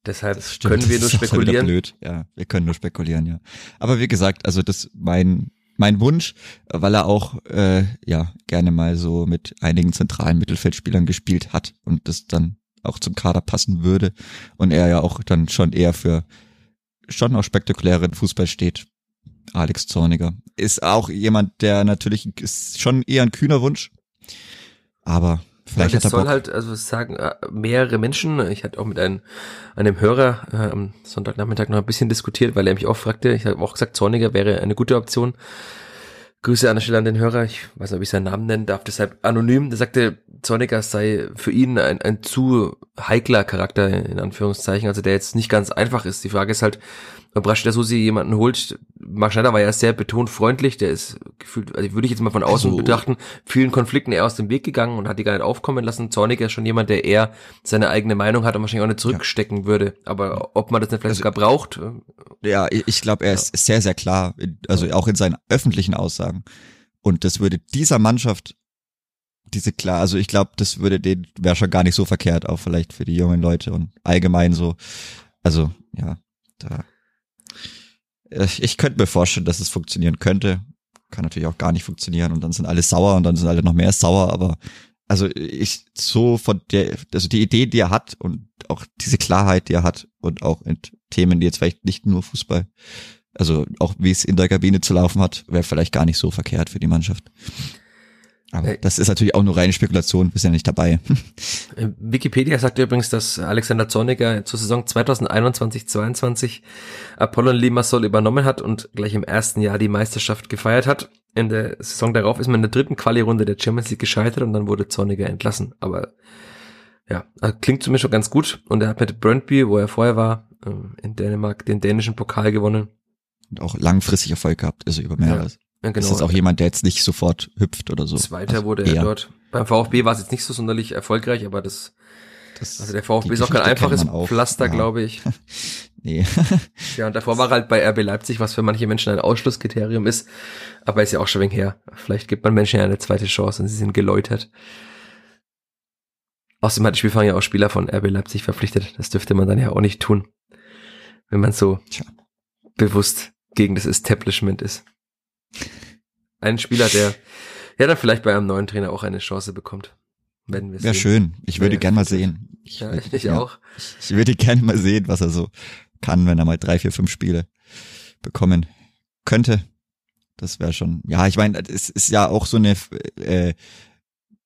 Deshalb können wir nur spekulieren. Blöd. Ja, wir können nur spekulieren, ja. Aber wie gesagt, also das mein mein Wunsch, weil er auch äh, ja gerne mal so mit einigen zentralen Mittelfeldspielern gespielt hat und das dann auch zum Kader passen würde und er ja auch dann schon eher für schon auch spektakulären Fußball steht. Alex Zorniger ist auch jemand, der natürlich ist schon eher ein kühner Wunsch, aber vielleicht ja, das soll Bock. halt, also sagen äh, mehrere Menschen, ich hatte auch mit einem, einem Hörer äh, am Sonntagnachmittag noch ein bisschen diskutiert, weil er mich auch fragte, ich habe auch gesagt, Zorniger wäre eine gute Option. Grüße an der Stelle an den Hörer. Ich weiß nicht, ob ich seinen Namen nennen darf, deshalb anonym. Der sagte, Zorniger sei für ihn ein, ein zu heikler Charakter, in Anführungszeichen, also der jetzt nicht ganz einfach ist. Die Frage ist halt, Rashida Susi jemanden holt. Mark Schneider war ja sehr betont freundlich, der ist gefühlt, also würde ich jetzt mal von außen also, betrachten, vielen Konflikten eher aus dem Weg gegangen und hat die gar nicht aufkommen lassen. Zorniger ist schon jemand, der eher seine eigene Meinung hat und wahrscheinlich auch nicht zurückstecken ja. würde. Aber ob man das nicht vielleicht also, sogar braucht? Äh, ja, ich glaube, er ist sehr, sehr klar, also auch in seinen öffentlichen Aussagen. Und das würde dieser Mannschaft diese klar, also ich glaube, das würde den wäre schon gar nicht so verkehrt, auch vielleicht für die jungen Leute und allgemein so. Also, ja, da. Ich könnte mir vorstellen, dass es funktionieren könnte. Kann natürlich auch gar nicht funktionieren und dann sind alle sauer und dann sind alle noch mehr sauer, aber also ich so von der, also die Idee, die er hat und auch diese Klarheit, die er hat und auch in Themen, die jetzt vielleicht nicht nur Fußball, also auch wie es in der Kabine zu laufen hat, wäre vielleicht gar nicht so verkehrt für die Mannschaft. Aber äh, das ist natürlich auch nur reine Spekulation, bist ja nicht dabei. Äh, Wikipedia sagt übrigens, dass Alexander Zorniger zur Saison 2021-22 Apollon Limassol übernommen hat und gleich im ersten Jahr die Meisterschaft gefeiert hat. In der Saison darauf ist man in der dritten Quali-Runde der Champions League gescheitert und dann wurde Zorniger entlassen. Aber ja, äh, klingt zumindest schon ganz gut. Und er hat mit Brøndby, wo er vorher war, in Dänemark den dänischen Pokal gewonnen. Und auch langfristig Erfolg gehabt, also über mehreres. Ja. Ja, genau. Ist jetzt auch jemand, der jetzt nicht sofort hüpft oder so. Zweiter also wurde er eher. dort. Beim VfB war es jetzt nicht so sonderlich erfolgreich, aber das, das also der VfB ist auch kein einfaches Pflaster, ja. glaube ich. nee. ja, und davor war halt bei RB Leipzig, was für manche Menschen ein Ausschlusskriterium ist, aber ist ja auch schon wegen her. Vielleicht gibt man Menschen ja eine zweite Chance und sie sind geläutert. Außerdem hat die Spielfang ja auch Spieler von RB Leipzig verpflichtet. Das dürfte man dann ja auch nicht tun, wenn man so Tja. bewusst gegen das Establishment ist. Ein Spieler, der ja dann vielleicht bei einem neuen Trainer auch eine Chance bekommt. Wenn wir Wäre schön. Ich würde ja, gern mal sehen. Ich, ja, ich ja, auch. Ich würde gerne mal sehen, was er so kann, wenn er mal drei, vier, fünf Spiele bekommen könnte. Das wäre schon, ja, ich meine, es ist ja auch so eine, äh,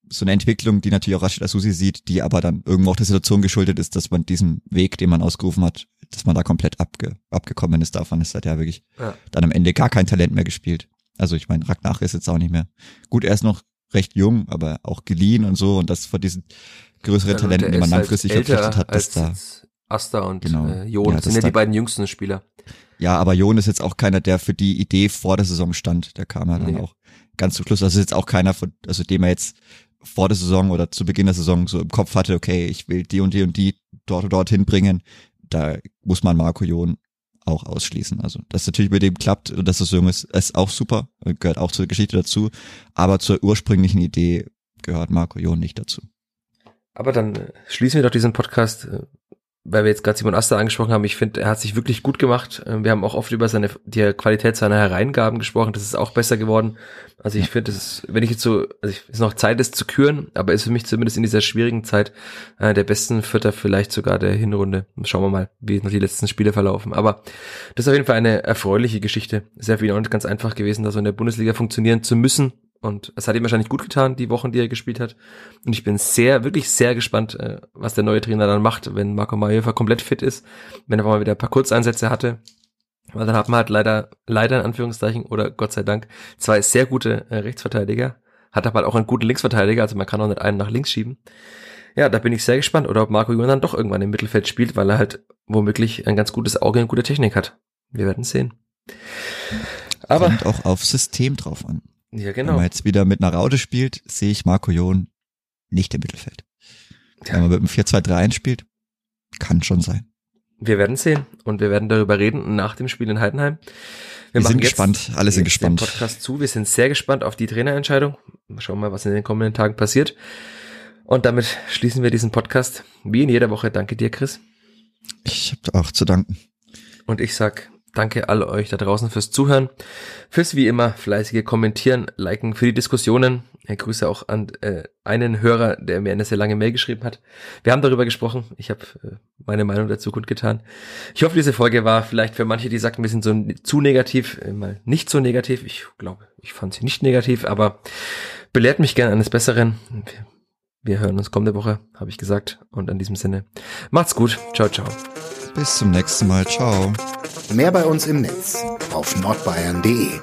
so eine Entwicklung, die natürlich auch Rashid Asusi sieht, die aber dann irgendwo auch der Situation geschuldet ist, dass man diesen Weg, den man ausgerufen hat, dass man da komplett abge, abgekommen ist davon. Es hat ja wirklich ja. dann am Ende gar kein Talent mehr gespielt. Also ich meine, Ragnar ist jetzt auch nicht mehr. Gut, er ist noch recht jung, aber auch geliehen und so und das von diesen größeren also Talenten, die man halt langfristig halt verpflichtet hat, dass da Asta und genau, äh, Jon ja, sind ja die beiden jüngsten Spieler. Ja, aber Jon ist jetzt auch keiner, der für die Idee vor der Saison stand. Der kam ja dann nee. auch ganz zum Schluss. Also ist jetzt auch keiner, von, also dem er jetzt vor der Saison oder zu Beginn der Saison so im Kopf hatte, okay, ich will die und die und die dort und dort hinbringen. Da muss man Marco Jon auch ausschließen. Also, dass natürlich mit dem klappt und dass das jung ist, ist auch super, gehört auch zur Geschichte dazu. Aber zur ursprünglichen Idee gehört Marco Jon nicht dazu. Aber dann äh, schließen wir doch diesen Podcast äh, weil wir jetzt gerade Simon Aster angesprochen haben, ich finde, er hat sich wirklich gut gemacht. Ähm, wir haben auch oft über seine die Qualität seiner Hereingaben gesprochen. Das ist auch besser geworden. Also ich finde, wenn ich jetzt so, also es ist noch Zeit, es zu küren, aber ist für mich zumindest in dieser schwierigen Zeit äh, der besten Vierter, vielleicht sogar der Hinrunde. Schauen wir mal, wie noch die letzten Spiele verlaufen. Aber das ist auf jeden Fall eine erfreuliche Geschichte. Sehr auch nicht ganz einfach gewesen, da so in der Bundesliga funktionieren zu müssen. Und es hat ihm wahrscheinlich gut getan, die Wochen, die er gespielt hat. Und ich bin sehr, wirklich sehr gespannt, äh, was der neue Trainer dann macht, wenn Marco Mayhofer komplett fit ist, wenn er mal wieder ein paar Kurzeinsätze hatte. Weil dann hat man halt leider, leider in Anführungszeichen oder Gott sei Dank zwei sehr gute äh, Rechtsverteidiger, hat aber auch einen guten Linksverteidiger, also man kann auch nicht einen nach links schieben. Ja, da bin ich sehr gespannt, oder ob Marco Jung dann doch irgendwann im Mittelfeld spielt, weil er halt womöglich ein ganz gutes Auge und gute Technik hat. Wir werden sehen. Aber Kommt auch auf System drauf an. Ja, genau. Wenn man jetzt wieder mit einer Raute spielt, sehe ich Marco Jon nicht im Mittelfeld. Ja. Wenn man mit einem 4-2-3 spielt, kann schon sein. Wir werden sehen und wir werden darüber reden nach dem Spiel in Heidenheim. Wir, wir sind gespannt, alle sind gespannt. Podcast zu. Wir sind sehr gespannt auf die Trainerentscheidung. Schauen mal, was in den kommenden Tagen passiert. Und damit schließen wir diesen Podcast. Wie in jeder Woche. Danke dir, Chris. Ich habe auch zu danken. Und ich sag Danke alle euch da draußen fürs Zuhören, fürs wie immer fleißige Kommentieren, Liken, für die Diskussionen. Ich grüße auch an äh, einen Hörer, der mir eine sehr lange Mail geschrieben hat. Wir haben darüber gesprochen. Ich habe äh, meine Meinung dazu kundgetan. Ich hoffe, diese Folge war vielleicht für manche, die sagten, wir sind so zu negativ, äh, mal nicht so negativ. Ich glaube, ich fand sie nicht negativ, aber belehrt mich gern eines Besseren. Wir hören uns kommende Woche, habe ich gesagt. Und in diesem Sinne, macht's gut. Ciao, ciao. Bis zum nächsten Mal. Ciao. Mehr bei uns im Netz auf nordbayern.de